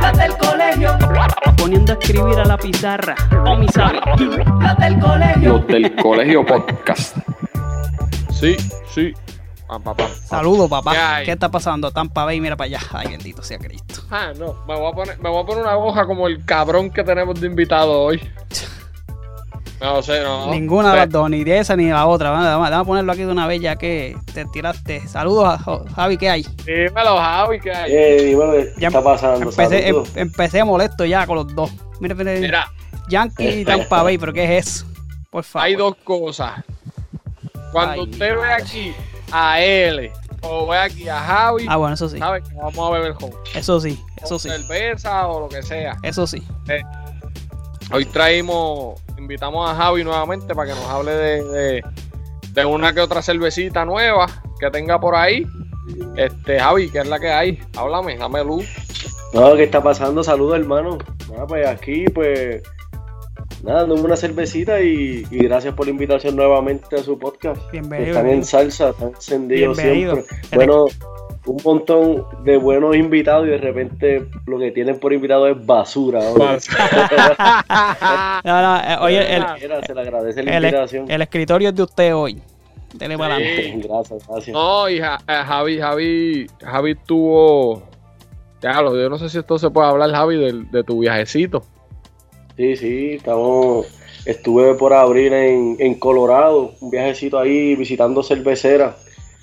Las del colegio. Poniendo a escribir a la pizarra. O mi sabe. Las del colegio. Los del colegio podcast. Sí, sí. Papá. Saludos, papá. ¿Qué? ¿Qué está pasando? Tampa Bay, mira para allá. Ay, bendito sea Cristo. Ah, no, me voy a poner, me voy a poner una hoja como el cabrón que tenemos de invitado hoy. No sé, no. Ninguna de las dos, ni de esa ni de la otra. Vamos, a ponerlo aquí de una vez ya que te tiraste. Saludos a Javi, ¿qué hay? Dímelo, Javi, ¿qué hay? Eh, dímelo, ¿qué Ya está pasando? Empecé, em- empecé molesto ya con los dos. Mira, mira, Mira, Yankee y Tampa Bay, pero ¿qué es eso? Por favor. hay dos cosas. Cuando Ay, usted ve aquí a L o ve aquí a Javi, Ah, bueno, eso sí. sabe que vamos a beber con Eso sí, eso sí. cerveza o lo que sea. Eso sí. Hoy traímos, invitamos a Javi nuevamente para que nos hable de, de, de una que otra cervecita nueva que tenga por ahí. Este, Javi, ¿qué es la que hay? Háblame, dame luz. No, ¿qué está pasando? Saludos, hermano. Nada, pues aquí, pues. Nada, dándome una cervecita y, y gracias por la invitación nuevamente a su podcast. Bienvenido. Están en salsa, están encendidos Bienvenido. siempre. Bueno, un montón de buenos invitados y de repente lo que tienen por invitado es basura. ahora. No, no, eh, oye, el, se le agradece la el, invitación. el escritorio es de usted hoy. Dele para Sí. adelante. Gracias, gracias. No, y eh, Javi, Javi, Javi tuvo. Ya, lo- yo no sé si esto se puede hablar, Javi, del- de, tu viajecito. Sí, sí, estamos. Estuve por abril en, en Colorado, un viajecito ahí visitando cerveceras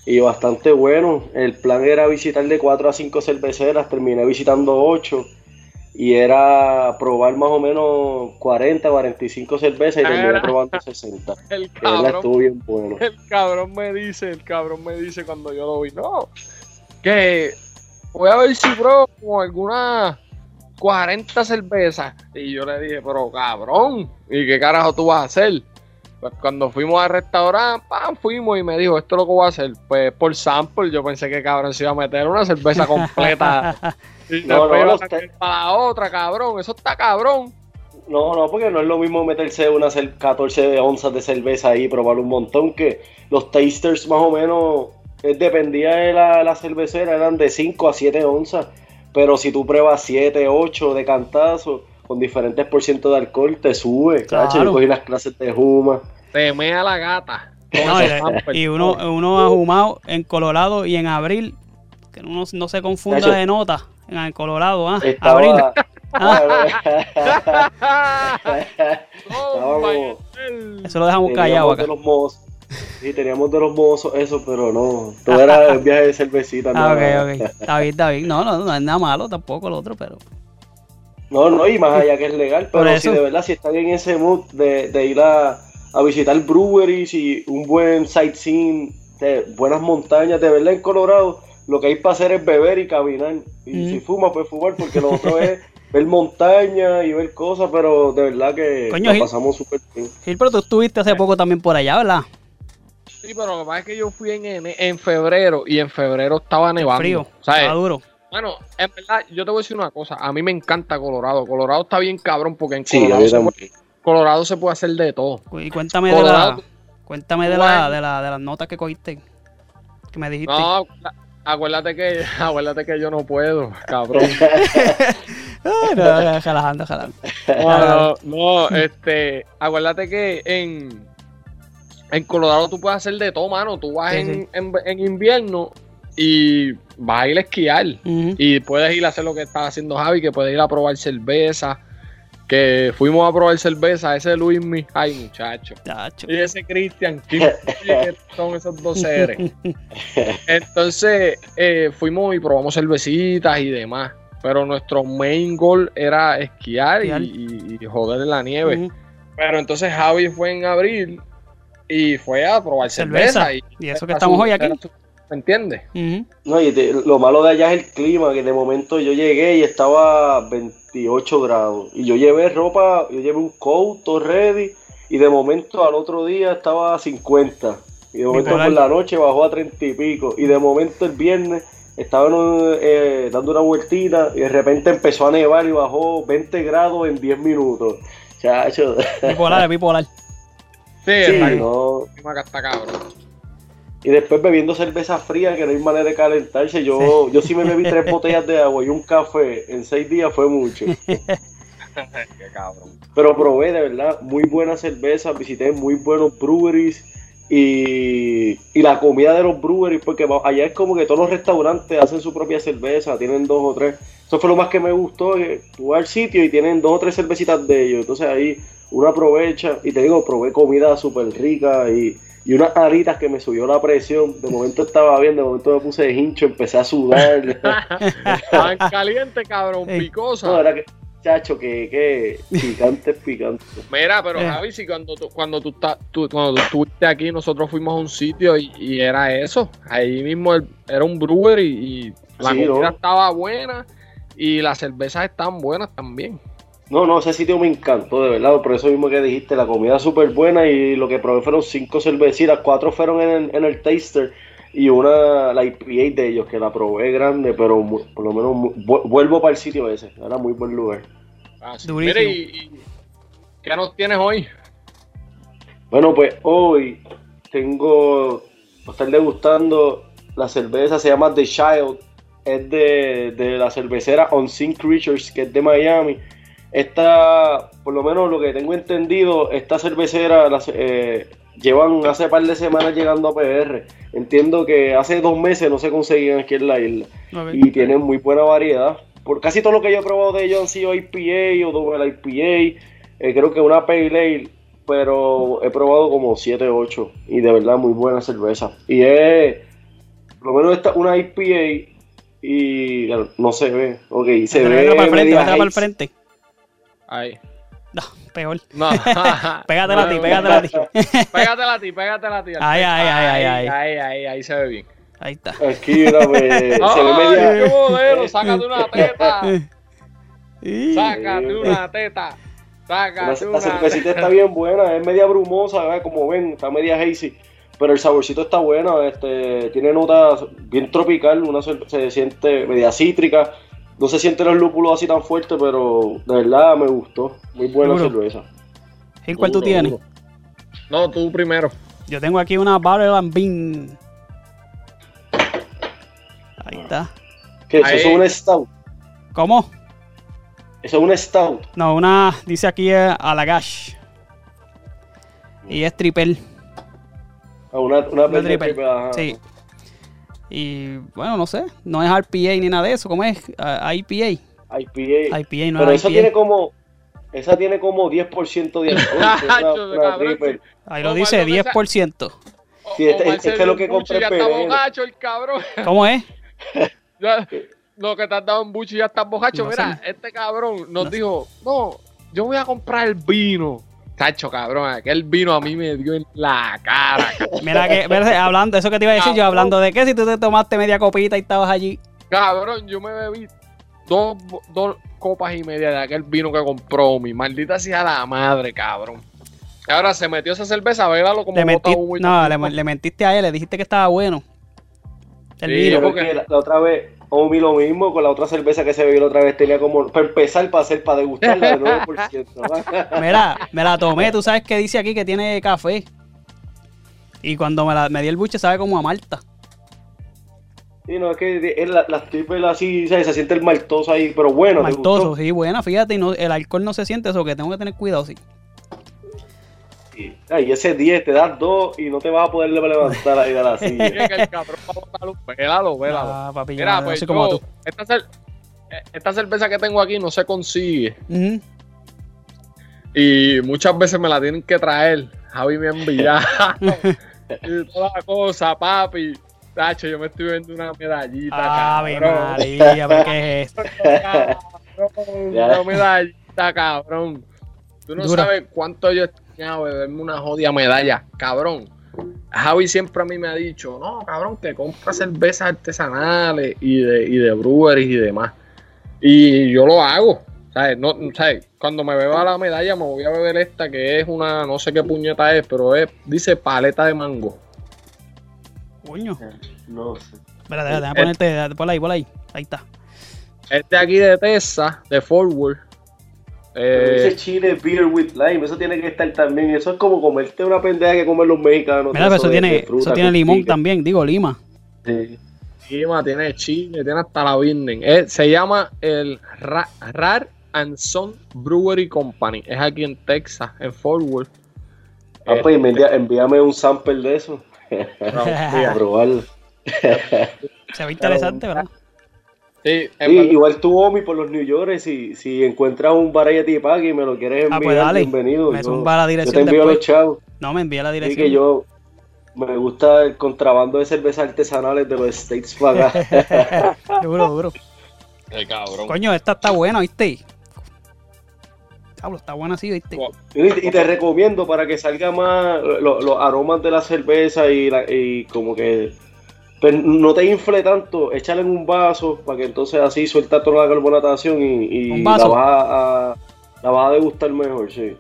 y bastante bueno. El plan era visitar de 4 a 5 cerveceras, terminé visitando 8 y era probar más o menos 40, 45 cervezas y terminé Era. probando 60. El verdad estuvo cabrón, bien bueno. el cabrón me dice, el cabrón me dice cuando yo lo vi, no, que voy a ver si pruebo como algunas 40 cervezas. Y yo le dije, pero cabrón, ¿y qué carajo tú vas a hacer? Pues cuando fuimos al restaurante, pam, fuimos y me dijo, esto es lo que voy a hacer. Pues por sample, yo pensé que cabrón se iba a meter una cerveza completa. y No, no, iba a los sacar te- para la otra, cabrón. Eso está cabrón. No, no, porque no es lo mismo meterse unas cer- 14 onzas de cerveza ahí y probar un montón que los tasters más o menos, dependía de la, la cervecera, eran de 5 a 7 onzas, pero si tú pruebas 7, 8 de cantazo, con diferentes por ciento de alcohol, te sube, Claro. ¿cacho? Yo cogí las clases de Juma. Te mea la gata. No, y- uno, no. uno ha fumado en Colorado y en abril, que uno no se confunda de nota. En el Colorado, ¿ah? Estaba... Abril. Oh, Eso lo dejamos callado teníamos acá. de los mozos. Sí, teníamos de los mozos eso, pero no, todo era el viaje de cervecita. Ah, no, ok, ok. Está bien, está bien. No, no, no es nada malo tampoco el otro, pero. No, no, y más allá que es legal, pero si de verdad, si están en ese mood de, de ir a, a visitar breweries y un buen sightseeing, de buenas montañas, de verdad en Colorado, lo que hay para hacer es beber y caminar. Y Mm. si fuma, pues fumar, porque lo otro es ver montañas y ver cosas, pero de verdad que Coño, pasamos súper bien. Gil, pero tú estuviste hace poco también por allá, ¿verdad? Sí, pero lo que pasa es que yo fui en, en febrero y en febrero estaba nevando. Frío. O sea, Estaba duro. Bueno, en verdad, yo te voy a decir una cosa. A mí me encanta Colorado. Colorado está bien cabrón porque en Sí, Colorado, se, puede, Colorado se puede hacer de todo. Y cuéntame de la, cuéntame de la, de la, de las notas que cogiste. Que me dijiste. No, acuérdate que, acuérdate que yo no puedo, cabrón. Ay, no, no, jalando, jalando. No, no, no, este, acuérdate que en en Colorado tú puedes hacer de todo, mano. Tú vas Sí, en, sí. en- en invierno y vas a ir a esquiar. Y puedes ir a hacer lo que está haciendo Javi, que puedes ir a probar cerveza. Que fuimos a probar cerveza, ese Luismi, ay muchacho. Chacho. Y ese Cristian, qué son esos dos seres. Entonces, eh, fuimos y probamos cervecitas y demás. Pero nuestro main goal era esquiar, y- Esquiar. Y, y joder en la nieve. Pero entonces Javi fue en abril y fue a probar cerveza. Cerveza. y, Y eso que estamos su- hoy aquí. su- ¿Me entiendes? No, y te- lo malo de allá es el clima, que de momento yo llegué y estaba 28 grados. Y yo llevé ropa, yo llevé un coat todo ready, y de momento al otro día estaba a 50. Y de momento por la noche bajó a 30 y pico. Y de momento el viernes estaban eh, dando una vueltita y de repente empezó a nevar y bajó 20 grados en 10 minutos. Chacho. Bipolar, bipolar. Sí, Sí, está no. clima que está cabrón. Y después bebiendo cerveza fría, que no hay manera de calentarse. Yo, yo sí me bebí tres botellas de agua y un café en seis días fue mucho. Qué cabrón. Pero probé de verdad muy buena cerveza, visité muy buenos breweries y, y la comida de los breweries, porque allá es como que todos los restaurantes hacen su propia cerveza, tienen dos o tres. Eso fue lo más que me gustó, que tú vas al sitio y tienen dos o tres cervecitas de ellos. Entonces ahí uno aprovecha y te digo, probé comida súper rica y, y unas aritas que me subió la presión. De momento estaba bien, de momento me puse de hincho, empecé a sudar. Estaban calientes, cabrón, picosa. no, era que, chacho, que, que picante, picante. Mira, pero Eh. Javi, si cuando tú, cuando tú, estás- tú- cuando tú estuviste aquí, nosotros fuimos a un sitio y, y era eso. Ahí mismo el- era un brewer y, y la Sí, comida ¿no? estaba buena y las cervezas están buenas también. No, no, ese sitio me encantó, de verdad, por eso mismo que dijiste, la comida súper buena y lo que probé fueron cinco cervecitas, cuatro fueron en el, en el taster y una, la IPA de ellos, que la probé grande, pero por lo menos vuelvo para el sitio ese, era muy buen lugar. Ah, sí. Mira, y, y- ¿qué nos tienes hoy? Bueno, pues hoy tengo, voy a estar degustando la cerveza, se llama The Child, es de, de la cervecera Unseen Creatures, que es de Miami. Esta, por lo menos lo que tengo entendido, esta cervecera la ce- eh, llevan hace par de semanas llegando a PR. Entiendo que hace dos meses no se conseguían aquí en la isla y tienen muy buena variedad. Por casi todo lo que yo he probado de ellos han sido IPA o double IPA, eh, creo que una Pale Ale, pero he probado como 7 o 8 y de verdad muy buena cerveza. Y es, por lo menos esta una IPA y no se ve, ok, se Métela ve para el frente, para el frente. Ahí. No, peor. No. Pégatela a ti, No, pégatela a ti. Pégatela a ti, pégatela a ti. Ay, ay, ay, ay, ay. Ahí, ahí, ahí se ve bien. Ahí está. Aquí, mira, pues, se ve ¡Ay, media... qué modelo! ¡Sácate una teta! ¡Sácate una teta! La, ¡Sácate la una cervecita está bien buena, es media brumosa, ¿verdad? como ven, está media hazy, pero el saborcito está bueno, este, tiene notas bien tropical, una se siente media cítrica, no se sienten los lúpulos así tan fuertes, pero de verdad me gustó, muy buena Duro. cerveza. ¿Y cuál tú tienes? duro. No, tú primero. Yo tengo aquí una Barrel and Bean. Ahí está. ¿Qué es eso? Ahí. ¿Eso es un stout? ¿Cómo? Eso es un stout. No, una, dice aquí eh, Alagash. Y es triple. Ah, una, una, triple. triple, ajá. Sí. Y bueno, no sé. No es RPA ni nada de eso. ¿Cómo es? Ah, IPA. IPA. IPA no pero es esa IPA. tiene como, esa tiene como 10% de alcohol, una- una. Ahí lo dice, ¿dónde está? 10%. Sí, este- Omar este es lo que compré en está el cabrón. ¿Cómo es? Ya, lo que te has dado un buche y ya estás bocacho. No Mira, sé. este cabrón nos No sé. dijo, no, yo voy a comprar el vino. Chacho, cabrón, aquel vino a mí me dio en la cara. cabrón. Mira que, mira, hablando, eso que te iba a decir yo, hablando de que si tú te tomaste media copita y estabas allí. Cabrón, yo me bebí dos, dos copas y media de aquel vino que compró mi maldita sea la madre, cabrón. Ahora se metió esa cerveza, véalo como Le, y no, le, le mentiste a él, le dijiste que estaba bueno. El Sí, vino. Porque- la, la otra vez, Omi lo mismo, con la otra cerveza que se bebió la otra vez, tenía como, para empezar, para hacer, para degustarla de 9%. Mira, me la tomé, tú sabes que dice aquí que tiene café. Y cuando me, la, me di el buche sabe como a Malta. Sí, no, es que es la- las triples así, ¿sabes? se siente el maltoso ahí, pero bueno, ¿te Maltoso, sí, buena, fíjate, y no, el alcohol no se siente eso, que tengo que tener cuidado, sí. Y, ay, ese 10 te das 2 y no te vas a poder levantar ahí de la silla. Que el cabrón va a botar un- Vélalo, vélalo. Ah, papi, yo Mira, no pues soy como yo, tú. esta, cer- esta cerveza que tengo aquí no se consigue. Ujú. Y muchas veces me la tienen que traer. Javi me ha enviado. y toda la cosa, papi. Tacho, yo me estoy viendo una medallita, Ave cabrón. María, ¿pero qué es esto? Cabrón. Una medallita, cabrón. Tú no Dura. sabes cuánto yo he extrañado beberme una jodida medalla, cabrón. Javi siempre a mí me ha dicho, no, cabrón, que compra cervezas artesanales y de, y de breweries y demás. Y yo lo hago. ¿Sabes? No, ¿sabes? Cuando me beba la medalla me voy a beber esta que es una, no sé qué puñeta es, pero es, dice paleta de mango. Coño. No sé. Espérate, déjame ponerte, déjate, por ahí, por ahí. Ahí está. Este aquí de Texas, de Forward. Eh, ese chile beer with lime, eso tiene que estar también. Eso es como comerte una pendeja que comen los mexicanos. Mira, pero eso tiene, fruta eso tiene limón también, digo lima. Sí. Lima, tiene chile, tiene hasta la Birnen. Eh, se llama el Ra- Rar and Son Brewery Company. Es aquí en Texas, en Forward. Ah, pues envía- envíame un sample de eso. No, A probarlo. Se ve interesante, ¿verdad? Sí, igual tú, Omi, por los New York, si, si encuentras un variety pack y me lo quieres enviar, Ah, pues dale. bienvenido. Me Yo, la yo te dirección envío después. los chavos. No, me envía la Así dirección. que yo me gusta el contrabando de cervezas artesanales de los States para acá. duro, duro. Qué cabrón. Coño, esta está buena, ¿viste? Pablo, está buena así, ¿viste? y, y te recomiendo para que salga más lo- los aromas de la cerveza y, la- y como que pero no te infle tanto, échale en un vaso para que entonces así suelta toda la carbonatación y, y ¿Un la, vas a, a- la vas a degustar mejor, sí.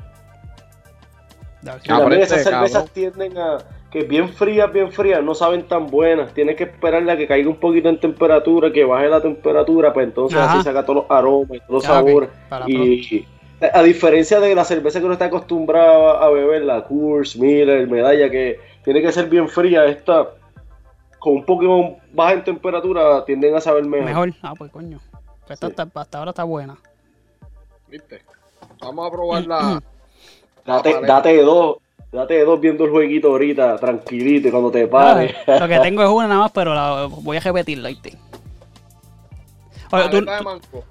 También Aprende, esas cervezas cabrón. tienden a que bien frías, bien frías, no saben tan buenas. Tienes que esperarle a que caiga un poquito en temperatura, que baje la temperatura, pues entonces Ajá. así saca todos los aromas y todos los Ah, sabores. Para Y a diferencia de la cerveza que uno está acostumbrado a beber, la Coors, Miller, Medalla, que tiene que ser bien fría, esta con un poquito baja en temperatura tienden a saber mejor. Mejor. Ah, pues coño. Pues esta hasta ahora está buena. ¿Viste? Vamos a probar la. Date, Vale. date de dos, date de dos viendo el jueguito ahorita, tranquilito, y cuando te pares. Lo que tengo es una nada más, pero la, voy a repetirla, ¿viste? Oye, tú,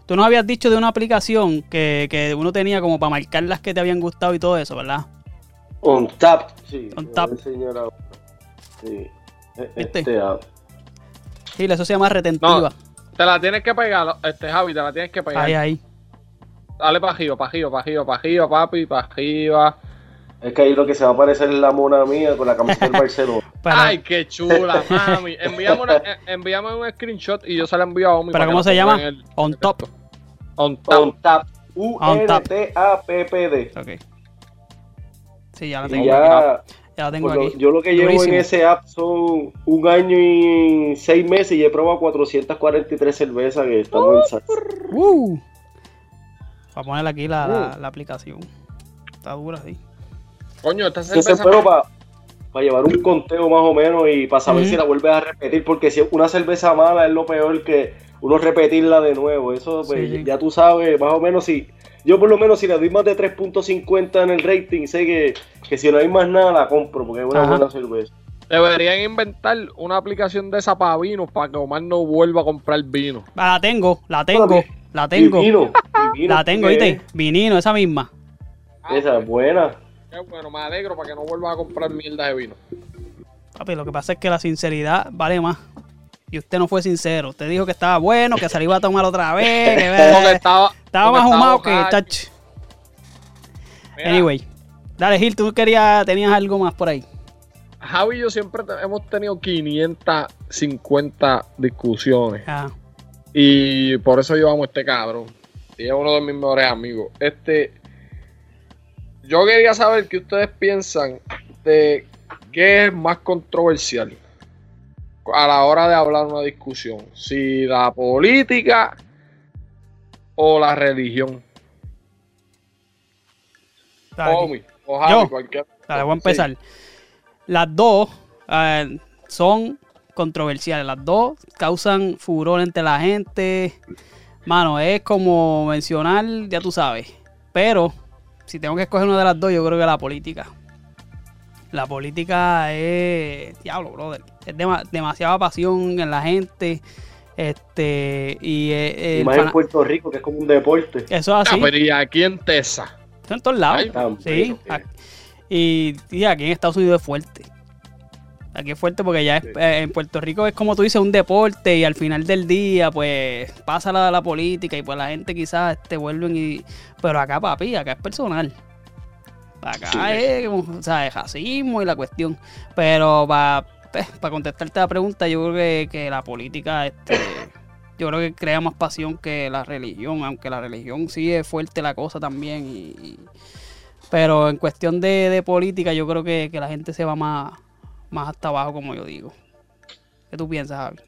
tú nos habías dicho de una aplicación que, que uno tenía como para marcar las que te habían gustado y todo eso, ¿verdad? On tap, sí. On tap. Sí. E- ¿Viste? Este, ah, Sí, eso se llama retentiva. Te la tienes que pegar, este Javi, te la tienes que pegar. ahí, ahí. Dale para arriba, para arriba, para arriba, para arriba, papi, para arriba. es que ahí lo que se va a parecer es la mona mía con la camiseta del Barcelona. Para- Ay, qué chula, mami. Envíame, una- envíame un screenshot y yo se la envío a Omi. ¿Pero cómo se llama? el- On top. On top. On tap. U-N-T-A-P-P-D. Ok. Sí, ya la Y tengo aquí. Ya, Ya la tengo pues, lo- yo lo que llevo en ese app son un año y seis meses y he probado 443 cervezas que estamos en salsa. Uh. Voy a poner aquí la, Uh. la, la aplicación. Está dura, sí. Coño, esta Entonces, cerveza. pero para llevar un conteo más o menos y para saber si la vuelves a repetir, porque si una cerveza mala es lo peor que uno repetirla de nuevo. Eso, pues, Sí, sí. ya tú sabes, más o menos si. Yo, por lo menos, si le doy más de 3.50 en el rating, sé que, que si no hay más nada, la compro, porque es una Ajá. buena cerveza. Deberían inventar una aplicación de esa para vinos para que Omar no vuelva a comprar vino. Ah, La tengo, la tengo, la tengo. Divino, divino, La tengo, ¿qué ¿viste? Vinino, esa misma. es? Esa es buena. Qué bueno, me alegro para que no vuelva a comprar mierda de vino. Papi, lo que pasa es que la sinceridad vale más. Y usted no fue sincero. Usted dijo que estaba bueno, que se lo iba a tomar otra vez. Que, Porque estaba, estaba más humado que borracho. chach. Mira, Anyway. Dale, Gil, tú querías, tenías algo más por ahí. Javi y yo siempre te- hemos tenido 550 discusiones. Ah, Y por eso yo amo a este cabrón. Y es uno de mis mejores amigos. Este. Yo quería saber qué ustedes piensan de qué es más controversial a la hora de hablar una discusión. Si la política o la religión. Omi, o Javi, Yo. cualquier. dale, voy a empezar. Las dos eh, son controversiales. Las dos causan furor entre la gente. Mano, es como mencionar, ya tú sabes. Pero, si tengo que escoger una de las dos, yo creo que la política. La política es. Diablo, brother. Es dema- demasiada pasión en la gente. Este. Y, eh, Y más en Puerto Rico, que es como un deporte. eso es Ah, así. pero y aquí en Texas. En todos lados. Ay, Sí, y, y aquí en Estados Unidos es fuerte. Aquí es fuerte porque ya es- Sí. eh, en Puerto Rico es como tú dices, un deporte y al final del día pues pasa la, la política y pues la gente quizás te vuelven y... Pero acá papi, acá es personal. Acá Sí. es, como, o sea, es racismo y la cuestión. Pero para contestarte la pregunta, yo creo que, que la política, este, yo creo que crea más pasión que la religión, aunque la religión sí es fuerte la cosa también. Y, y- pero en cuestión de, de política, yo creo que, que la gente se va más, más hasta abajo, como yo digo. ¿Qué tú piensas, Javi?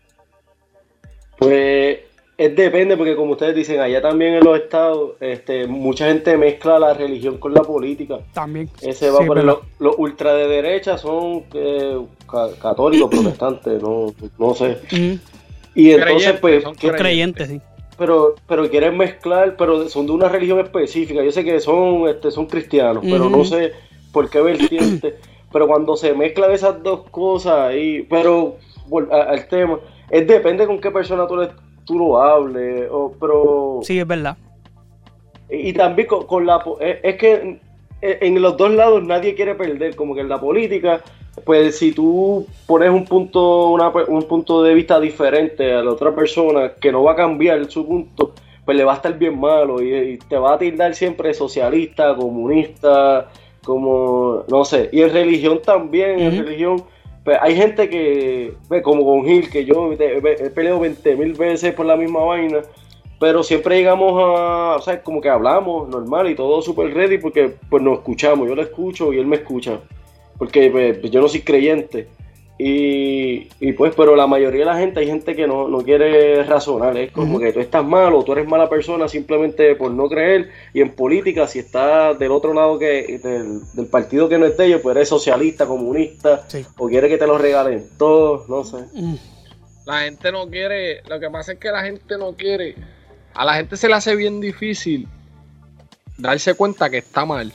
Pues es depende, porque como ustedes dicen, allá también en los estados, este, mucha gente mezcla la religión con la política. También. Ese va Sí, por los, los ultra de derecha son eh, ca- católicos, protestantes, no, no sé. Ujú. Y entonces, Creyentes, pues, son ¿qué- Creyente, sí. pero, pero quieren mezclar, pero son de una religión específica. Yo sé que son, este, son cristianos, pero no sé por qué vertiente. pero cuando se mezclan esas dos cosas ahí, pero al tema, es depende con qué persona tú, le- tú lo hables, o, pero Sí, es verdad. y también con, con la po- es, que en, en los dos lados nadie quiere perder, como que en la política, pues si tú pones un punto, una pe- un punto de vista diferente a la otra persona que no va a cambiar su punto, pues le va a estar bien malo y, y te va a tildar siempre socialista, comunista, como no sé. Y en religión también, en religión, pues hay gente que, ve, como con Gil, que yo he peleado 20 mil veces por la misma vaina. Pero siempre llegamos a, o sea, como que hablamos normal y todo súper ready porque pues nos escuchamos, yo lo escucho y él me escucha, porque pues, yo no soy creyente. Y, y, pues, pero la mayoría de la gente, hay gente que no, no quiere razonar, es como que tú estás mal o tú eres mala persona simplemente por no creer. Y en política, si estás del otro lado que del, del partido que no es de ellos, pues eres socialista, comunista, Sí. o quiere que te lo regalen todos, no sé. Mm. La gente no quiere, lo que pasa es que la gente no quiere, a la gente se le hace bien difícil darse cuenta que está mal.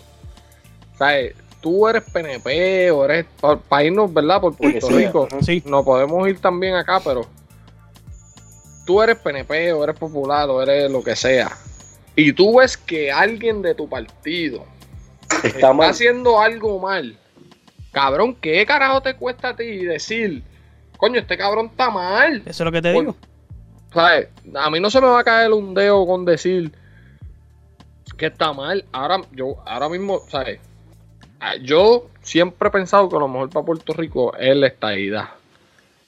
¿Sabes? Tú eres PNP o eres, para irnos, ¿verdad? Por Puerto Rico. Sí. No podemos ir también acá, pero tú eres PNP o eres popular o eres lo que sea. Y tú ves que alguien de tu partido Está está mal. haciendo algo mal. Cabrón, ¿qué carajo te cuesta a ti decir, coño, este cabrón está mal? Eso es lo que te Por- digo. ¿Sabes? A mí no se me va a caer un dedo con decir que está mal. Ahora, yo, ahora mismo, ¿sabes? Ah, Yo siempre he pensado que lo mejor para Puerto Rico es la estadidad.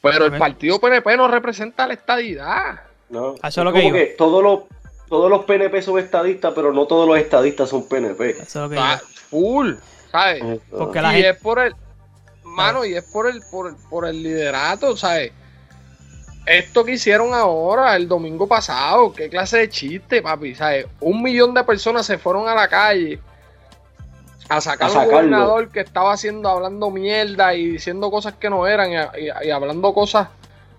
Pero el partido PNP no representa la estadidad. No, A eso es lo que que todos los, todos los PNP son estadistas, pero no todos los estadistas son PNP. Eso es lo que Ah, digo. full, ¿sabes? Porque y la gente- es por el mano y es por el por, el- por el liderato ¿sabes? esto que hicieron ahora el domingo pasado qué clase de chiste papi ¿sabes? un millón de personas se fueron a la calle a sacar A un gobernador que estaba haciendo hablando mierda y diciendo cosas que no eran y, y- y hablando cosas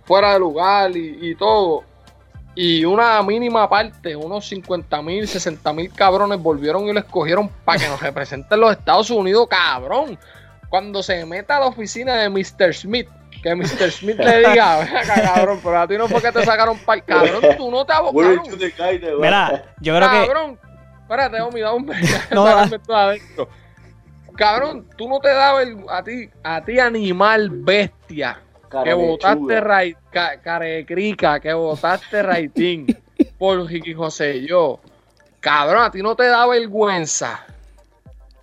fuera de lugar y, y todo y una mínima parte, unos 50 mil, 60 mil cabrones volvieron y lo escogieron para que nos representen los Estados Unidos, cabrón. Cuando se meta a la oficina de Mr. Smith, que Mr. Smith le diga, "Ven acá, cabrón, pero a ti no fue que te sacaron para cabrón, tú no te abocaron. Mira, yo creo que. Cabrón, espérate, Omi, da un No, de adentro. Cabrón, tú no te dabas el- a ti, a ti animal bestia, Cara que votaste ca- carecrica, que votaste raitín por Ricky José yo. Cabrón, a ti no te da vergüenza.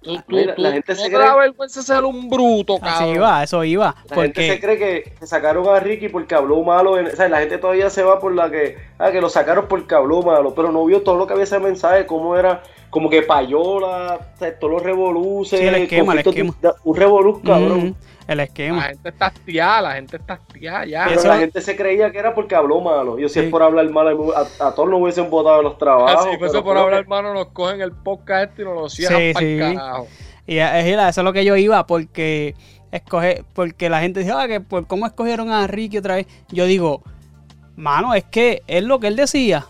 Tú, tú, Mira, tú- la gente no se te cree- da vergüenza ser un bruto, Así iba, eso iba. La gente se cree que, que sacaron a Ricky porque habló malo. En, o sea, la gente todavía se va por la que. Ah, que lo sacaron porque habló malo. Pero no vio todo lo que había ese mensaje. Cómo era. Como que payola. O sea, todos los revoluces. Sí, el esquema, el esquema. Un revoluz, cabrón. Mm, el La esquema. gente está hastiada, la gente está hastiada ya. Pero Eso- la gente se creía que era porque habló malo. Yo si Sí. es por hablar malo, a, a todos nos hubiesen votado los trabajos. Así fuese por hablar, que- hermano, nos cogen el podcast este y nos lo cierran Sí, para sí. carajo. Y es, es- eso es lo que yo iba, porque escoge, porque la gente dice, ah, que por cómo escogieron a Ricky otra vez. Yo digo, mano, es que es lo que él decía.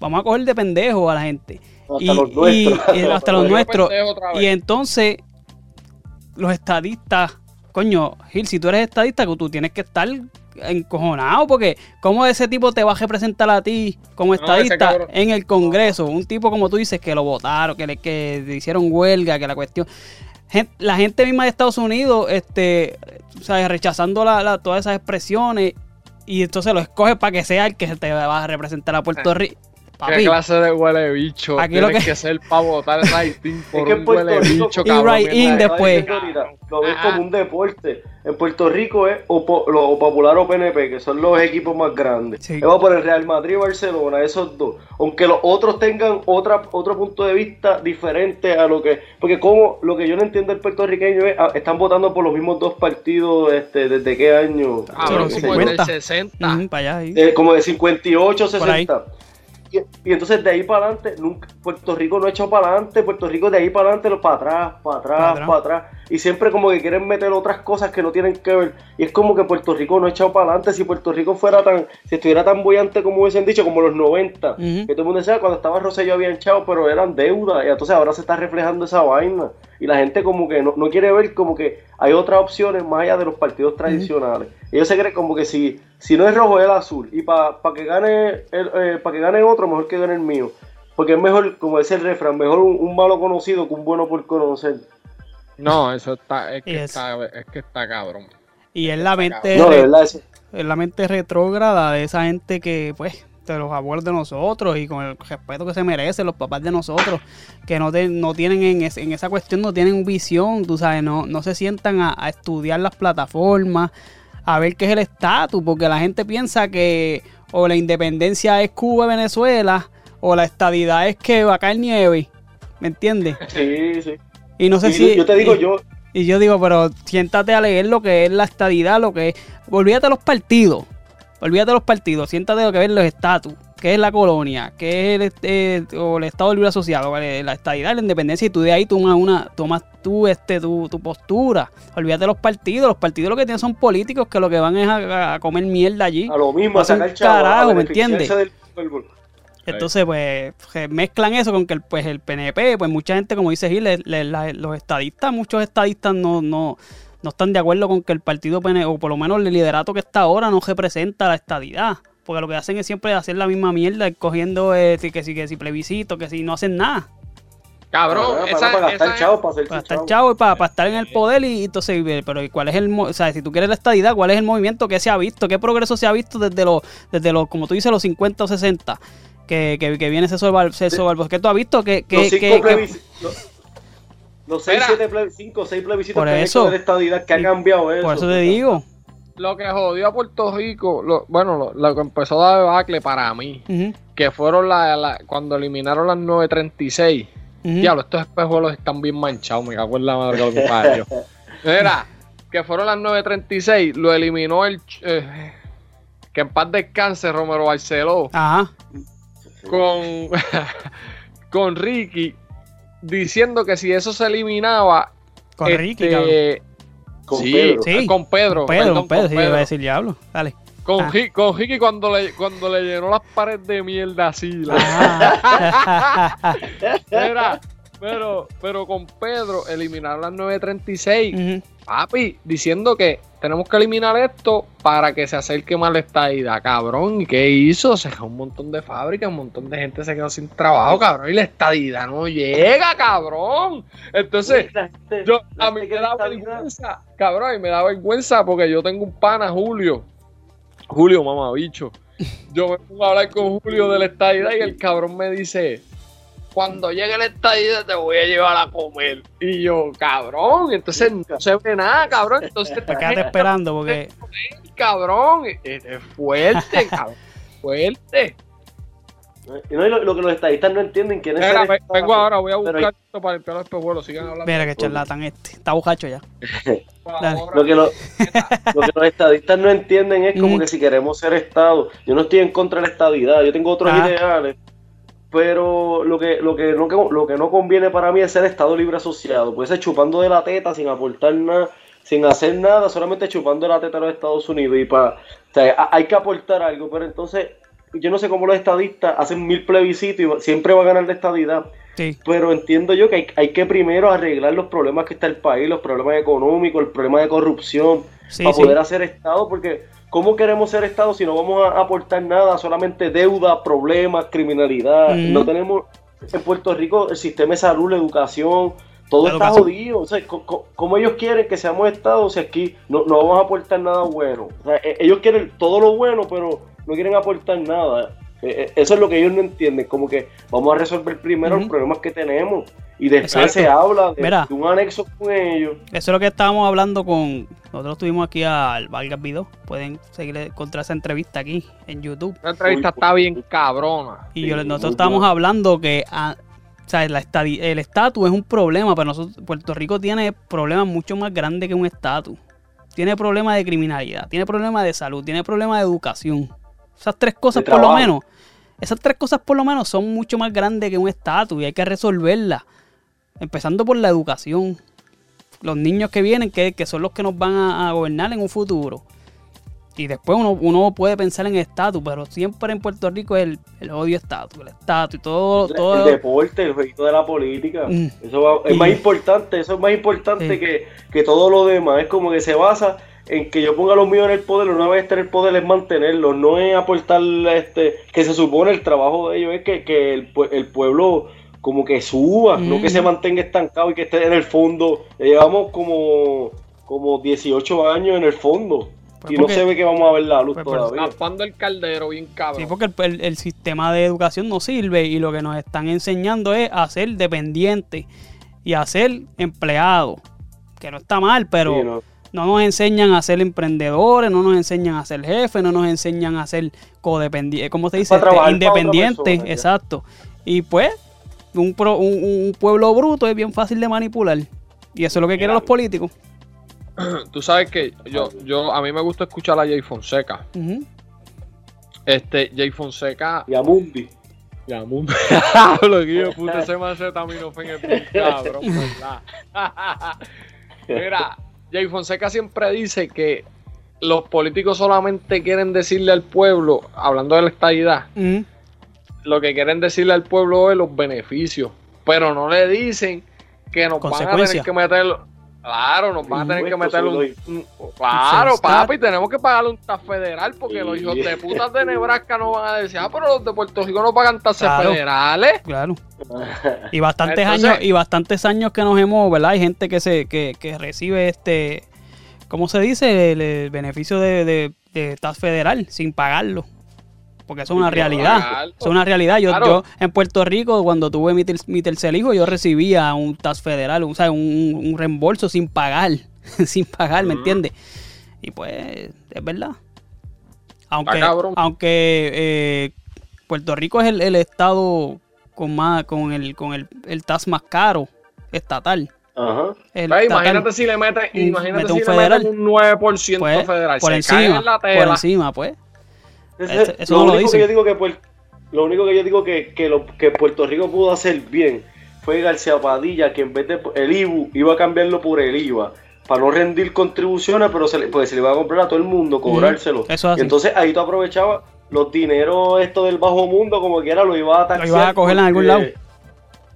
Vamos a coger de pendejo a la gente. Hasta y, los nuestros. y hasta los nuestros. Y entonces, los estadistas coño, Gil, si tú eres estadista, tú tienes que estar encojonado porque ¿cómo ese tipo te va a representar a ti como estadista en el Congreso? Un tipo como tú dices que lo votaron, que le, que le hicieron huelga, que la cuestión... La gente misma de Estados Unidos, este, ¿sabes? rechazando la- la- todas esas expresiones y entonces lo escoge para que sea el que te va a representar a Puerto Rico. ¿Qué Papi, clase de huele bicho? Aquí lo Tienes que- que... ser para votar writing por que en un Puerto huele Rico- bicho, Y cabrón. right mierda in de- después. Lo ves como un deporte. En Puerto Rico es o, po- lo- o Popular o PNP, que son los equipos más grandes. Sí. Vamos por el Real Madrid y Barcelona, esos dos. Aunque los otros tengan otra, otro punto de vista diferente a lo que. Porque, como lo que yo no entiendo del puertorriqueño es. ah, están votando por los mismos dos partidos este, desde qué año. El del 50. 60. ujú, para allá. ahí. Eh, como de 58, Por ahí. 60. Y, y entonces de ahí para adelante, nunca, Puerto Rico no ha echado para adelante, Puerto Rico de ahí para adelante, lo para atrás, para atrás, Para atrás. Y siempre como que quieren meter otras cosas que no tienen que ver. Y es como que Puerto Rico no ha echado para adelante. Si Puerto Rico fuera tan, si estuviera tan bullante como hubiesen dicho, como los 90, Ujú. que todo el mundo decía cuando estaba Rosselló habían echado, pero eran deuda. Y entonces ahora se está reflejando esa vaina. Y la gente como que no, no quiere ver como que hay otras opciones más allá de los partidos tradicionales. Ellos se creen como que si, si no es rojo es el azul. Y para que gane el, eh, pa' que gane otro, mejor que gane el mío. Porque es mejor, como dice el refrán, mejor un, un malo conocido que un bueno por conocer. No, eso está, es que es- está, es que está cabrón. Y es la mente, No, de verdad, es la mente retrógrada de esa gente que, pues, de los abuelos de nosotros y con el respeto que se merecen los papás de nosotros, que no, te- no tienen en, es- en esa cuestión, no tienen visión, tú sabes, no, no se sientan a, a estudiar las plataformas, a ver qué es el estatus, porque la gente piensa que o la independencia es Cuba, Venezuela, o la estadidad es que va a caer nieve, ¿me entiendes? sí, sí. Y no sé Y si... yo te digo, y- yo, y yo digo, pero siéntate a leer lo que es la estadidad, lo que es. Olvídate de los partidos. Olvídate de los partidos. Siéntate lo que ver los estatus. ¿Qué es la colonia? ¿Qué es el, eh, o el Estado Libre Asociado? La estadidad, la independencia. Y tú de ahí tomas una, tomas tú este, tu, tu postura. Olvídate de los partidos. Los partidos lo que tienen son políticos que lo que van es a, a comer mierda allí. a lo mismo, a sacar chavo, carajo, a ¿me entiendes? del. Entonces, pues, mezclan eso con que el, pues, el PNP, pues mucha gente, como dice Gil, le- le- la- los estadistas, muchos estadistas no, no, no están de acuerdo con que el partido PNP, o por lo menos el liderato que está ahora, no representa la estadidad. Porque lo que hacen es siempre hacer la misma mierda, escogiendo eh, si- que si, que si plebiscito, que si no hacen nada. Cabrón, para, esa, para gastar esa- chavos, para hacer Para su estar chavo. chavo y para, para estar en el poder y, y entonces, pero ¿y cuál es el, mo- o sea, si tú quieres la estadidad, cuál es el movimiento que se ha visto? ¿Qué progreso se ha visto desde los, desde los, como tú dices, los 50 o 60? Que, que, que viene César Bar- César Barbosa. ¿Qué tú has visto? Que, que, los cinco que- que-. Los, los seis, Espera. siete plebiscitos, cinco, seis plebiscitos Por que eso. hecho de estadidad que ha cambiado eso. por eso te digo. lo que jodió a Puerto Rico, lo- bueno, lo, lo que empezó a dar debacle para mí, que fueron la, la- cuando eliminaron las 936. ujú. Diablo, estos espejuelos están bien manchados, me cago en la madre que lo que. Mira, que fueron las 936, lo eliminó el... eh, que en paz descanse Romero Barceló Ajá. con, con Ricky diciendo que si eso se eliminaba... Con Ricky, este, cabrón. Con sí, Pedro. Sí. con Pedro. Con Pedro, perdón, con Pedro, con sí, iba a Pedro. decir diablo. Dale. Con, Ah. Ricky, con Ricky cuando le, cuando le llenó las paredes de mierda así. la- Ajá. Pero, pero con Pedro eliminaron las 936. Ujú. Papi, diciendo que tenemos que eliminar esto para que se acerque más la estadidad, cabrón. ¿Y qué hizo? Se dejó un montón de fábricas, un montón de gente se quedó sin trabajo, cabrón. Y la estadidad no llega, cabrón. Entonces, yo, a mí me da vergüenza, cabrón, y me da vergüenza porque yo tengo un pana, Julio. Julio, mamabicho. Yo me pongo a hablar con Julio de la estadidad y el cabrón me dice, cuando llegue la estadidad te voy a llevar a comer. Y yo, cabrón, entonces no se ve nada, cabrón. Entonces, Pues quédate esperando porque cabrón, es es fuerte, cabrón. Fuerte. Y no, y lo, lo que los estadistas no entienden quién es Mira, el Estado. vengo ahora, voy a Pero- buscar esto para limpiar los espejuelos. Sigan hablando. mira que charlatan este. Está bujacho ya. Lo que, lo, lo que los estadistas no entienden es como Ujú. que si queremos ser Estado, yo no estoy en contra de la estadidad, yo tengo otros Ah. ideales, pero lo que, lo, que no, lo que no conviene para mí es ser Estado libre asociado, puede ser chupando de la teta sin aportar nada, sin hacer nada, solamente chupando de la teta a los Estados Unidos y para, o sea, ha- hay que aportar algo, pero entonces yo no sé cómo los estadistas hacen mil plebiscitos y siempre va a ganar la estadidad. Sí. Pero entiendo yo que hay, hay que primero arreglar los problemas que está el país, los problemas económicos, el problema de corrupción, Sí, para sí. poder hacer Estado, porque ¿cómo queremos ser Estado si no vamos a aportar nada? Solamente deuda, problemas, criminalidad. Mm. No tenemos en Puerto Rico el sistema de salud, la educación, todo La está educación. jodido. O sea, ¿cómo ellos quieren que seamos Estado si aquí no, no vamos a aportar nada bueno? O sea, e- ellos quieren todo lo bueno, pero no quieren aportar nada. Eh, eh, Eso es lo que ellos no entienden, como que vamos a resolver primero los problemas que tenemos y después Exacto. se habla de, Mira. de un anexo con ellos. Eso es lo que estábamos hablando con. Nosotros tuvimos aquí al Vargas Vidó. Pueden seguir contra esa entrevista aquí en YouTube. La entrevista está bien cabrona. Y Sí, yo, muy nosotros estábamos bueno. hablando que ah, o sea, la estadi- el estatus es un problema, pero nosotros, Puerto Rico tiene problemas mucho más grandes que un estatus. Tiene problemas de criminalidad, tiene problemas de salud, tiene problemas de educación. Esas tres cosas por lo menos, esas tres cosas por lo menos son mucho más grandes que un estatus y hay que resolverlas. Empezando por la educación. Los niños que vienen, que, que son los que nos van a, a gobernar en un futuro. Y después uno, uno puede pensar en estatus, pero siempre en Puerto Rico es el, el odio estatus, el estatus y todo, El- todo El deporte, el jueguito de la política. Mm. Eso va- es más importante, eso es más importante Sí. que, que todo lo demás. Es como que se basa en que yo ponga los míos en el poder, una vez estar en el poder es mantenerlos, no es aportar este, que se supone el trabajo de ellos es que, que el pueblo como que suba, no que Mm. se mantenga estancado y que esté en el fondo. Llevamos como, como 18 años en el fondo Pues y no se ve que vamos a ver la luz pues todavía. Tapando el caldero bien cabrón. Sí, porque el, el- el sistema de educación no sirve y lo que nos están enseñando es a ser dependientes y a ser empleados, que no está mal, pero Sí, no. no. nos enseñan a ser emprendedores, no nos enseñan a ser jefes, no nos enseñan a ser codependientes, ¿cómo se dice? Este, independientes, persona, exacto. Y pues, un, pro- un, un pueblo bruto es bien fácil de manipular. Y eso es lo que quieren los políticos. Tú sabes que yo, yo, a mí me gusta escuchar a Jay Fonseca. Este, Jay Fonseca. Y a Mundi. Ya, mundo. Lo que yo puta ese macetaminofén es bien cabrón, ¿verdad? Mira, Jay Fonseca siempre dice que los políticos solamente quieren decirle al pueblo, hablando de la estadidad, Ujú. Lo que quieren decirle al pueblo es los beneficios, pero no le dicen que nos van a tener que meter. Claro, nos van a tener que meter Impuestos, un. un- Claro, papi, tenemos que pagarle un TAS federal porque los hijos de putas de Nebraska no van a decir, ah, pero los de Puerto Rico no pagan tasas Claro. federales. Claro. Y bastantes Entonces- años, y bastantes años que nos hemos, ¿verdad? Hay gente que se, que, que recibe este, ¿cómo se dice? El, el beneficio de, de, de TAS federal sin pagarlo. Porque eso es una realidad. Eso es una realidad. Yo, Claro. yo en Puerto Rico, cuando tuve mi, ter- mi tercer hijo, yo recibía un TAS federal, sea, un, un reembolso sin pagar. sin pagar, ¿me entiendes? Y pues, es verdad. Aunque, aunque eh, Puerto Rico es el, el estado con más, con el, con el, el TAS más caro estatal. Ajá. Imagínate si le meten, Un- imagínate mete si un le meten un 9% pues, federal. por se encima, en la por encima, pues. Eso- eso lo no único que yo digo que lo único que yo digo que, que, lo, que Puerto Rico pudo hacer bien fue García Padilla que en vez de el IBU iba a cambiarlo por el IVA para no rendir contribuciones, pero se le, pues se le iba a comprar a todo el mundo, cobrárselo. Eso. Y entonces ahí tú aprovechabas los dineros esto del bajo mundo como quiera lo ibas a taxar. a coger en algún lado.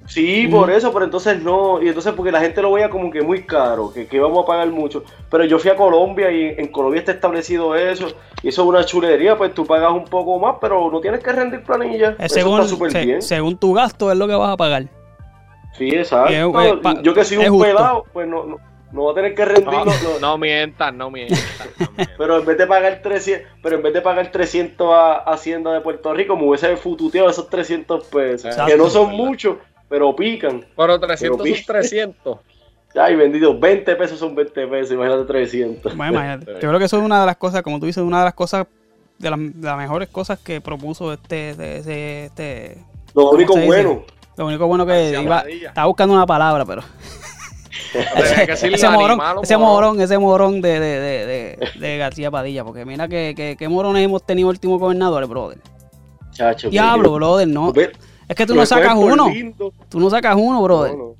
Sí, por eso, pero entonces no, y entonces porque la gente lo veía como que muy caro, que, que íbamos a pagar mucho. Pero yo fui a Colombia y en Colombia está establecido eso, y eso es una chulería, pues tú pagas un poco más, pero no tienes que rendir planilla. Es eso según, está súper se- bien. según tu gasto es lo que vas a pagar. Sí, exacto. Es- es pa- yo que soy es un justo. pelado, pues no, no, no va a tener que rendir. No, no mientas, no mientas. no mientas. Pero en vez de pagar 300, pero en vez de pagar 300 a Hacienda de Puerto Rico, me hubiese fututeado esos 300 pesos, Exacto. que no son muchos, pero pican. Pero 300 Pero, son 300. Ay, bendito, 20 pesos son 20 pesos, imagínate 300. Bueno, imagínate. Yo creo que eso es una de las cosas, como tú dices, una de las cosas, de las, de las mejores cosas que propuso este, ese- este, Lo único bueno. Lo único bueno que iba, estaba buscando una palabra, pero ese morón, ese morón. ese morón de, de, de, de, de García Padilla, porque mira que, que, que morones hemos tenido últimos gobernadores, brother. Chacho. Diablo, brother, no. Es que tú no sacas uno. lindo. Tú no sacas uno, brother. No, no.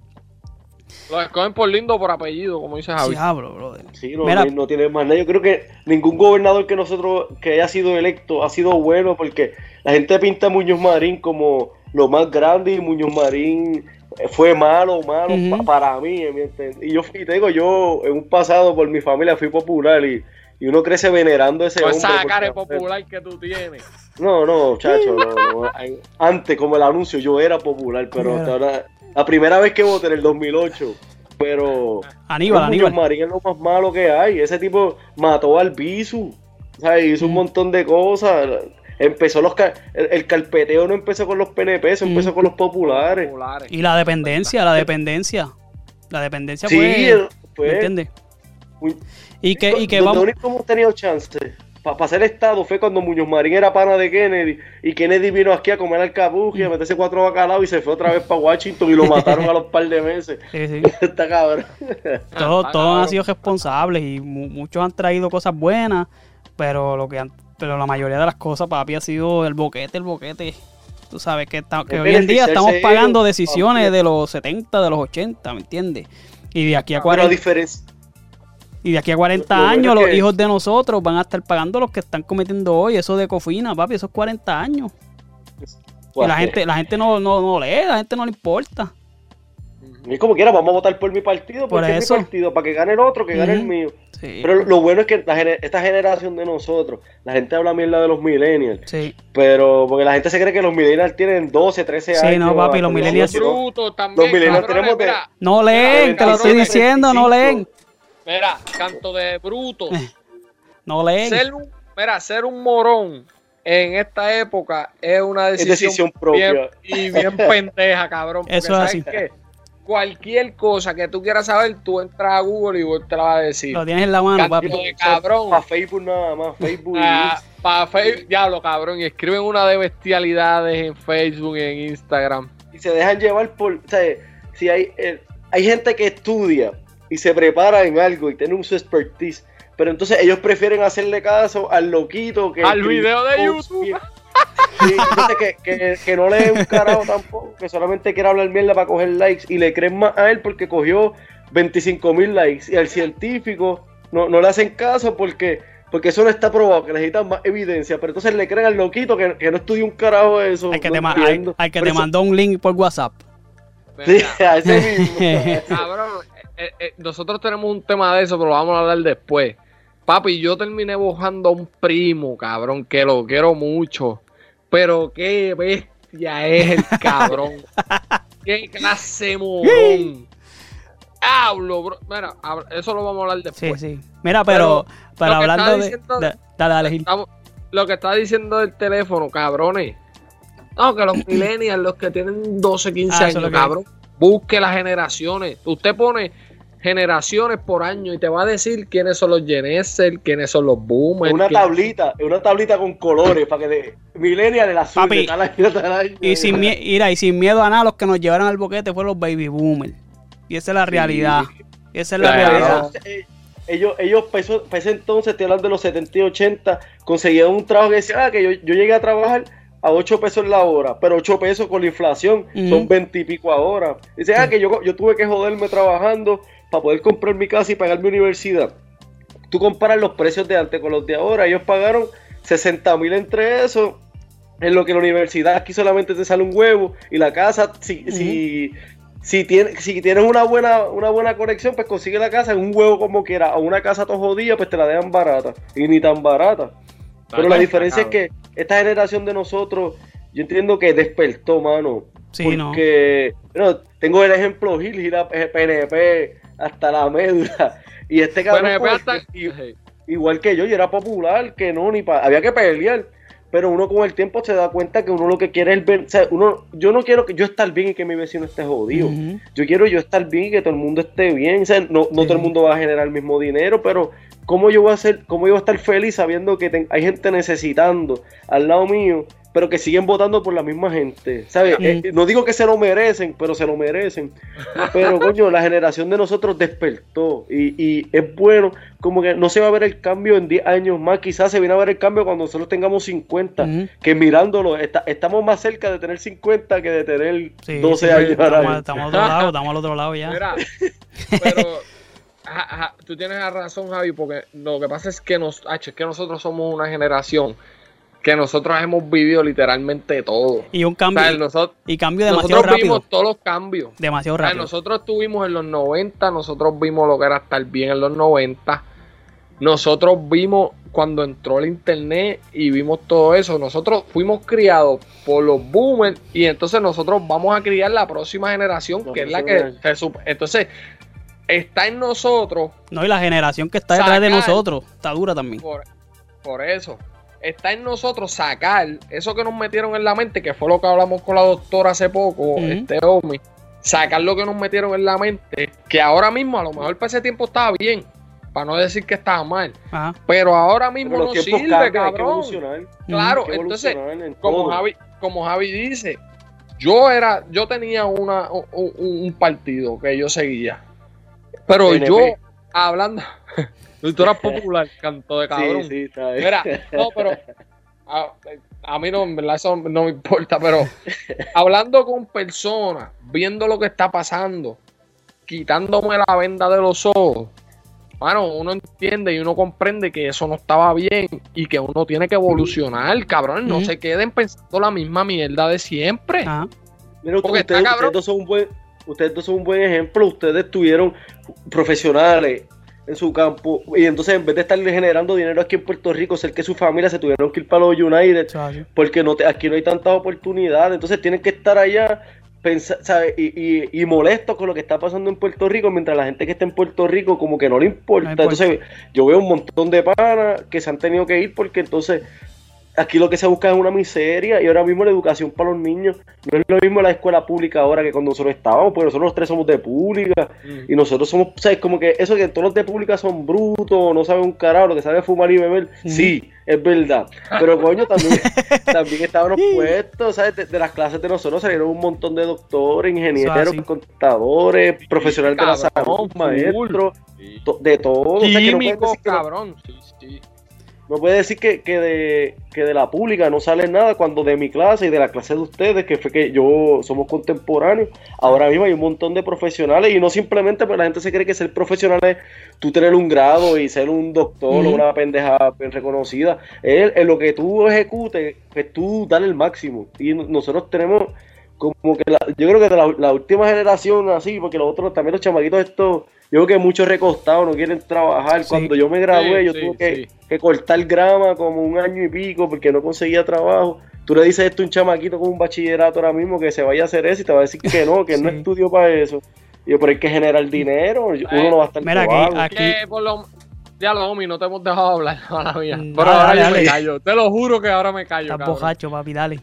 Lo escogen por lindo por apellido, como dice Javi. Diablo, brother. Sí, no, Mira. no, no tiene más nada. Yo creo que ningún gobernador que nosotros que haya sido electo ha sido bueno porque la gente pinta a Muñoz Marín como lo más grande y Muñoz Marín fue malo, malo pa- para mí. Y yo y te digo, yo en un pasado por mi familia fui popular y, y uno crece venerando ese Con hombre. esa cara popular que tú tienes. No, no, chacho, no, no. Antes, como el anuncio, yo era popular, pero Mira. ahora- la primera vez que voté en el 2008. Pero Aníbal, Aníbal. Marín es lo más malo que hay. Ese tipo mató al Bisu. ¿sabes? Hizo un Mm. montón de cosas. Empezó los ca- el, el carpeteo no empezó con los PNP, eso Mm. empezó con los populares. Populares. Y la dependencia, la dependencia. La dependencia Sí, fue. ¿Me entiendes? Uy, Y que, y que Donde vamos. único hemos tenido chance para ser Estado fue cuando Muñoz Marín era pana de Kennedy y Kennedy vino aquí a comer alcabuji, Mm. a meterse cuatro bacalaos y se fue otra vez para Washington y lo mataron a los par de meses. Sí, sí. Está cabrón. Todos, Ah, todos han sido responsables y mu- muchos han traído cosas buenas, pero lo que han- pero la mayoría de las cosas, papi, ha sido el boquete, el boquete. Tú sabes que, está- que Es hoy en día estamos pagando decisiones de los 70, de los 80, ¿me entiendes? Y de aquí a Pero a 40, diferencia, y de aquí a 40 lo bueno años los hijos de nosotros van a estar pagando los que están cometiendo hoy, eso de cofina, papi, esos 40 años. Y la gente, la gente no, no, no lee, la gente no le importa. y como quiera, vamos a votar por mi partido, Por es eso. mi partido, para que gane el otro, que gane el mío. Sí, Pero lo bueno es que la gener- esta generación de nosotros, la gente habla mierda de los millennials, sí. pero porque la gente se cree que los millennials tienen 12, 13 Sí, años. no, papi, los millennials- Son 18. brutos también. Los millennials cabrones, tenemos de- No leen, te lo estoy diciendo, no 25. leen. Mira, canto de bruto. No leen. ser un, mira, ser un morón en esta época es una Es decisión, decisión propia. bien- y bien pendeja, cabrón. porque Eso es ¿sabes así. qué? Cualquier cosa que tú quieras saber, tú entras a Google y Google te la va a decir. Lo tienes en la mano, Canto papi. de cabrón. Para Facebook nada más, Facebook. y Ah, para Facebook, diablo, cabrón, y escriben una de bestialidades en Facebook y en Instagram. y se dejan llevar por, o sea, si hay, eh, hay gente que estudia y se prepara en algo y tiene un su expertise, pero entonces ellos prefieren hacerle caso al loquito que Al video de YouTube. Sí, que, que, que no lee un carajo tampoco, que solamente quiere hablar mierda para coger likes y le creen más a él porque cogió 25 mil likes y al científico no, no le hacen caso porque porque eso no está probado, que necesitan más evidencia, pero entonces le creen al loquito que, que no estudia un carajo eso. Al que no te, ma- al, entiendo. al que Por te eso- mandó un link por WhatsApp. Sí, a ese mismo. Cabrón, eh, eh, nosotros tenemos un tema de eso, pero lo vamos a hablar después. Papi, yo terminé bojando a un primo, cabrón, que lo quiero mucho. Pero qué bestia es el cabrón. qué clase morón. Hablo, bro. Mira, eso lo vamos a hablar Sí, después. sí. Mira, pero, que hablando de, diciendo- de- Dale, dale. Estamos- lo que está diciendo del teléfono, cabrones. No, que los millennials, los que tienen 12, 15 Ah, años, que- cabrón, busque las generaciones. Usted pone generaciones por año y te va a decir quiénes son los Gen Z, quiénes son los boomers. una quiénes- tablita, una tablita con colores para que de millennial el azul Papi, de tal año, tal año. Y sin, mie- mira, y sin miedo a nada, los que nos llevaron al boquete fueron los baby boomers. Y esa es la realidad. Esa es la Claro. realidad. Eh, Ellos, ellos para para ese entonces, estoy hablando de los 70 y 80, conseguían un trabajo que decía, ah, que yo, yo llegué a trabajar a 8 pesos la hora, pero 8 pesos con la inflación son 20 y pico ahora. Dice, ah, que yo, yo tuve que joderme trabajando para poder comprar mi casa y pagar mi universidad. Tú comparas los precios de antes con los de ahora, ellos pagaron 60 mil entre eso, en lo que la universidad aquí solamente te sale un huevo y la casa, si, si, si, tiene, si tienes una buena, una buena conexión, pues consigue la casa en un huevo como quiera, o una casa todo jodida, pues te la dejan barata, y ni tan barata. Pero la diferencia es que esta generación de nosotros, yo entiendo que despertó, mano. Sí, no. porque, bueno, tengo el ejemplo Gil, Gil a- PNP hasta la médula. Y este cabrón, PNP pues, hasta- y- igual que yo, y era popular, que no, ni pa- había que pelear. Pero uno con el tiempo se da cuenta que uno lo que quiere es ver, o sea, uno, yo no quiero que yo estar bien y que mi vecino esté jodido. Yo quiero yo estar bien y que todo el mundo esté bien. O sea, no, no Sí. todo el mundo va a generar el mismo dinero, pero ¿cómo yo voy a ser, cómo yo voy a estar feliz sabiendo que ten- hay gente necesitando al lado mío, pero que siguen votando por la misma gente? ¿Sabes? Mm. Eh, no digo que se lo merecen, pero se lo merecen. Pero coño, la generación de nosotros despertó y, y es bueno, como que no se va a ver el cambio en 10 años más, quizás se viene a ver el cambio cuando nosotros tengamos 50, Ujú. que mirándolo, está- estamos más cerca de tener 50 que de tener Sí, 12 sí, años. Estamos, estamos al otro lado, estamos al otro lado ya. Mira, pero ja- ja, tú tienes razón, Javi, porque lo que pasa es que, nos, ach, es que nosotros somos una generación que nosotros hemos vivido literalmente todo. Y un O cambio. sea, nosotros, y cambio demasiado nosotros rápido. vimos todos los cambios. Demasiado O sea, rápido. nosotros estuvimos en los 90, nosotros vimos lo que era estar bien en los 90. Nosotros vimos cuando entró el internet y vimos todo eso. Nosotros fuimos criados por los boomers y entonces nosotros vamos a criar la próxima generación, que es la que se sup- Entonces, está en nosotros No, y la generación que está detrás de nosotros está dura también. por, por eso. Está en nosotros sacar eso que nos metieron en la mente, que fue lo que hablamos con la doctora hace poco, este Omi. Sacar lo que nos metieron en la mente, que ahora mismo a lo mejor para ese tiempo estaba bien, para no decir que estaba mal, Ajá. pero ahora mismo Pero no sirve, cambian, hay que cabrón. evolucionar. Claro, hay que entonces, evolucionar en como. Javi, como Javi dice, yo era, yo tenía una, un, un- un partido que yo seguía, pero PNP. yo hablando, tú eras popular, canto de cabrón. Sí, sí, está bien. Mira, no, pero a, a mí no, en verdad eso no me importa, pero hablando con personas, viendo lo que está pasando, quitándome la venda de los ojos, bueno, uno entiende y uno comprende que eso no estaba bien y que uno tiene que evolucionar, cabrón, no se queden pensando la misma mierda de siempre. Ajá. Mira, Porque ustedes, está cabrón. ustedes dos son un buen, ustedes dos son un buen ejemplo. Ustedes tuvieron profesionales en su campo y entonces en vez de estar generando dinero aquí en Puerto Rico, ser que su familia se tuvieron que ir para los United porque no te- aquí no hay tantas oportunidades. Entonces tienen que estar allá pensa- ¿sabe? Y, y, y molestos con lo que está pasando en Puerto Rico, mientras la gente que está en Puerto Rico como que no le importa. No importa. Entonces yo veo un montón de panas que se han tenido que ir porque entonces aquí lo que se busca es una miseria y ahora mismo la educación para los niños no es lo mismo la escuela pública ahora que cuando nosotros estábamos, porque nosotros los tres somos de pública Mm. y nosotros somos, ¿sabes? Como que eso que todos los de pública son brutos, no saben un carajo, lo que saben es fumar y beber, sí, es verdad. Pero coño, también, también estaban puestos, ¿sabes? De, de las clases de nosotros salieron un montón de doctores, ingenieros, así. contadores, profesionales de la salud, maestros, to- de todo. O sea, no- cabrón. Sí, sí. No puede decir que, que, de, que de la pública no sale nada cuando de mi clase y de la clase de ustedes, que fue que yo somos contemporáneos, ahora mismo hay un montón de profesionales y no simplemente pues la gente se cree que ser profesional es tú tener un grado y ser un doctor o una pendeja bien reconocida. Es en lo que tú ejecutes, pues tú dale el máximo. Y no- nosotros tenemos como que la- yo creo que de la, la última generación así, porque los otros también los chamaquitos estos, yo creo que muchos recostados no quieren trabajar. Sí. Cuando yo me gradué, Sí, yo sí, tuve que, sí. que cortar grama como un año y pico porque no conseguía trabajo. Tú le dices esto a un chamaquito con un bachillerato ahora mismo que se vaya a hacer eso y te va a decir que no, que él no estudió para eso. Y yo, pero hay que generar dinero, uno no va a estar Mira, todo aquí- aquí- Que por lo ya lo homie, no te hemos dejado hablar a la mía. Mm, Pero dale, ahora dale, yo me callo. Te lo juro que ahora me callo. Estás bojacho, papi, dale.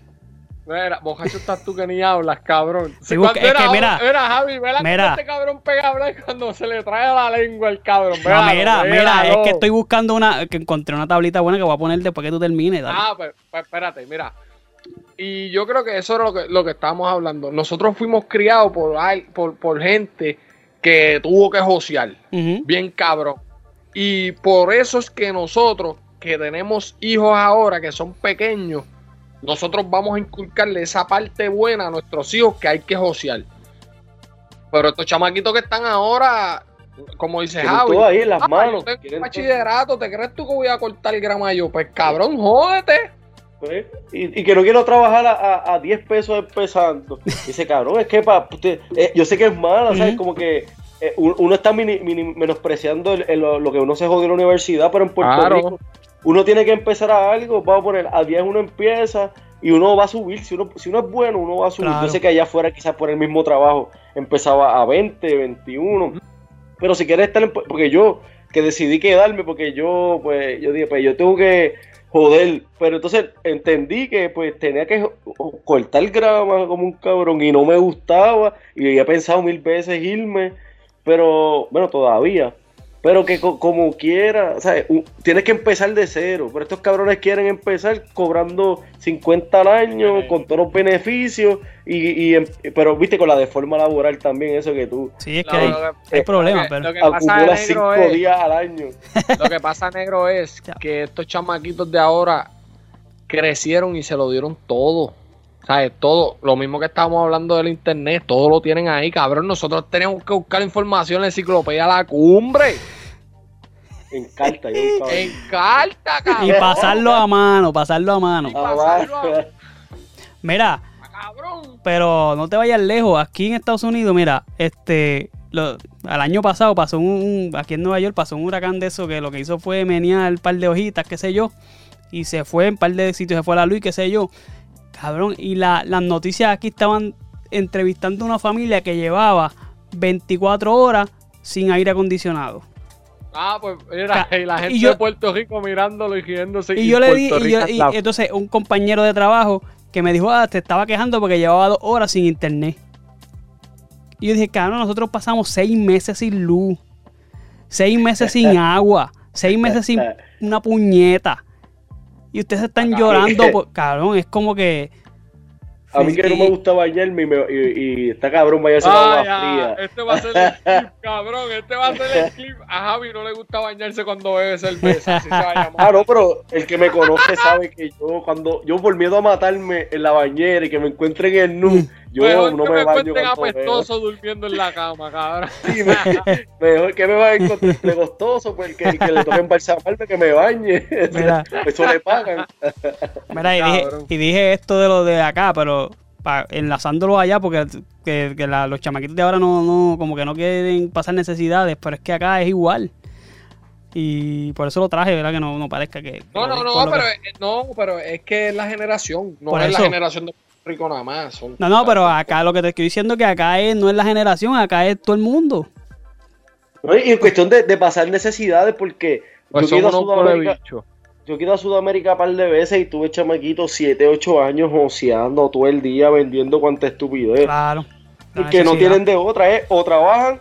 Mira, bojacho estás tú que ni hablas, cabrón. Sí, Cuando es era, que mira, era Javi, cómo mira. este cabrón pega a hablar cuando se le trae la lengua el cabrón. No, mira, mira, es que estoy buscando una, que encontré una tablita buena que voy a poner después que tú termines, dale. Ah, pues, pues espérate, mira. Y yo creo que eso era lo que, lo que estábamos hablando. Nosotros fuimos criados por, por, por gente que tuvo que josear. Bien cabrón. Y por eso es que nosotros, que tenemos hijos ahora que son pequeños, nosotros vamos a inculcarle esa parte buena a nuestros hijos que hay que josear. Pero estos chamaquitos que están ahora, como dice Javi, todo ahí en las "Ah, manos. yo tengo bachillerato, ¿te crees tú que voy a cortar grama yo? Pues cabrón, jódete. Pues, y, y que no quiero trabajar a, a, a 10 pesos empezando. Dice, cabrón, es que pa, usted- eh, yo sé que es mala, ¿sabes? Como que eh, un- uno está mini- mini- menospreciando el- el- lo que uno se jodió en la universidad, pero en Puerto Claro. Rico uno tiene que empezar a algo, vamos a poner, a 10 uno empieza y uno va a subir, si uno, si uno es bueno, uno va a subir. Claro. Yo sé que allá afuera quizás por el mismo trabajo empezaba a 20, 21, pero si quieres estar en, porque yo que decidí quedarme porque yo pues yo dije pues yo tengo que joder. Pero entonces entendí que pues tenía que cortar grama como un cabrón y no me gustaba. Y había pensado mil veces irme. Pero bueno todavía pero que co- como quiera, ¿sabes? U- tienes que empezar de cero. Pero estos cabrones quieren empezar cobrando 50 al año, Sí. con todos los beneficios, y, y em- pero viste, con la deforma laboral también, eso que tú Sí, es que hay, hay problemas, lo que- pero... lo que pasa, acumulas 5 negro, es, días al año. lo que pasa, negro, es que estos chamaquitos de ahora crecieron y se lo dieron todo. ¿Sabes? Todo, lo mismo que estábamos hablando del internet, todo lo tienen ahí, cabrón. Nosotros tenemos que buscar información en la enciclopedia La Cumbre. En carta, yo. En carta, cabrón. Y pasarlo a mano, pasarlo a mano. Y pasarlo a- Mira, Cabrón. pero no te vayas lejos. Aquí en Estados Unidos, mira, este, lo, al año pasado pasó un, un- aquí en Nueva York pasó un huracán de eso que lo que hizo fue menear un par de hojitas, qué sé yo, y se fue en un par de sitios, se fue la luz, qué sé yo. Cabrón, y la- las noticias aquí estaban entrevistando a una familia que llevaba 24 horas sin aire acondicionado. Ah, pues mira, y la y gente yo- de Puerto Rico mirándolo y riéndose. Y yo le di, y, yo- y entonces un compañero de trabajo que me dijo, ah, te estaba quejando porque llevaba dos horas sin internet. Y yo dije, cabrón, nosotros pasamos seis meses sin luz, seis meses sin agua, seis meses sin una puñeta. Y ustedes están llorando, por- cabrón, es como que... A mí que no me gusta bañarme y, me- y- y está cabrón bañarse con Ah, agua ya, fría. Este va a ser el clip, cabrón. Este va a ser el clip. A Javi no le gusta bañarse cuando bebe cerveza. Así se va a llamar. Ah, no, pero el que me conoce sabe que yo, cuando yo por miedo a matarme en la bañera y que me encuentren en nu, yo Mejor no que me me baño encuentren apestoso durmiendo en la cama, cabrón. Sí, me- mejor que me va a encontrar de costoso, pues el que, que le toque embalsamarme que me bañe. Mira. Eso le pagan. Mira, y dije, Cabrón. y dije esto de lo de acá, pero pa- enlazándolo allá, porque que, que la- los chamaquitos de ahora no, no, como que no quieren pasar necesidades, pero es que acá es igual. Y por eso lo traje, ¿verdad? Que no, no parezca que... No, no, no, lo pero, que- no, pero es que es la generación. No Por es eso. la generación de Rico nada más. son- No, no, pero acá lo que te estoy diciendo es que acá es, no es la generación, acá es todo el mundo. ¿No? Y en cuestión de, de pasar necesidades, porque Pues yo, unos Sudamérica, yo ido a Sudamérica un par de veces y tuve chamaquitos 7, 8 años joseando todo el día vendiendo cuanta estupidez. Claro. la que no tienen de otra, es o trabajan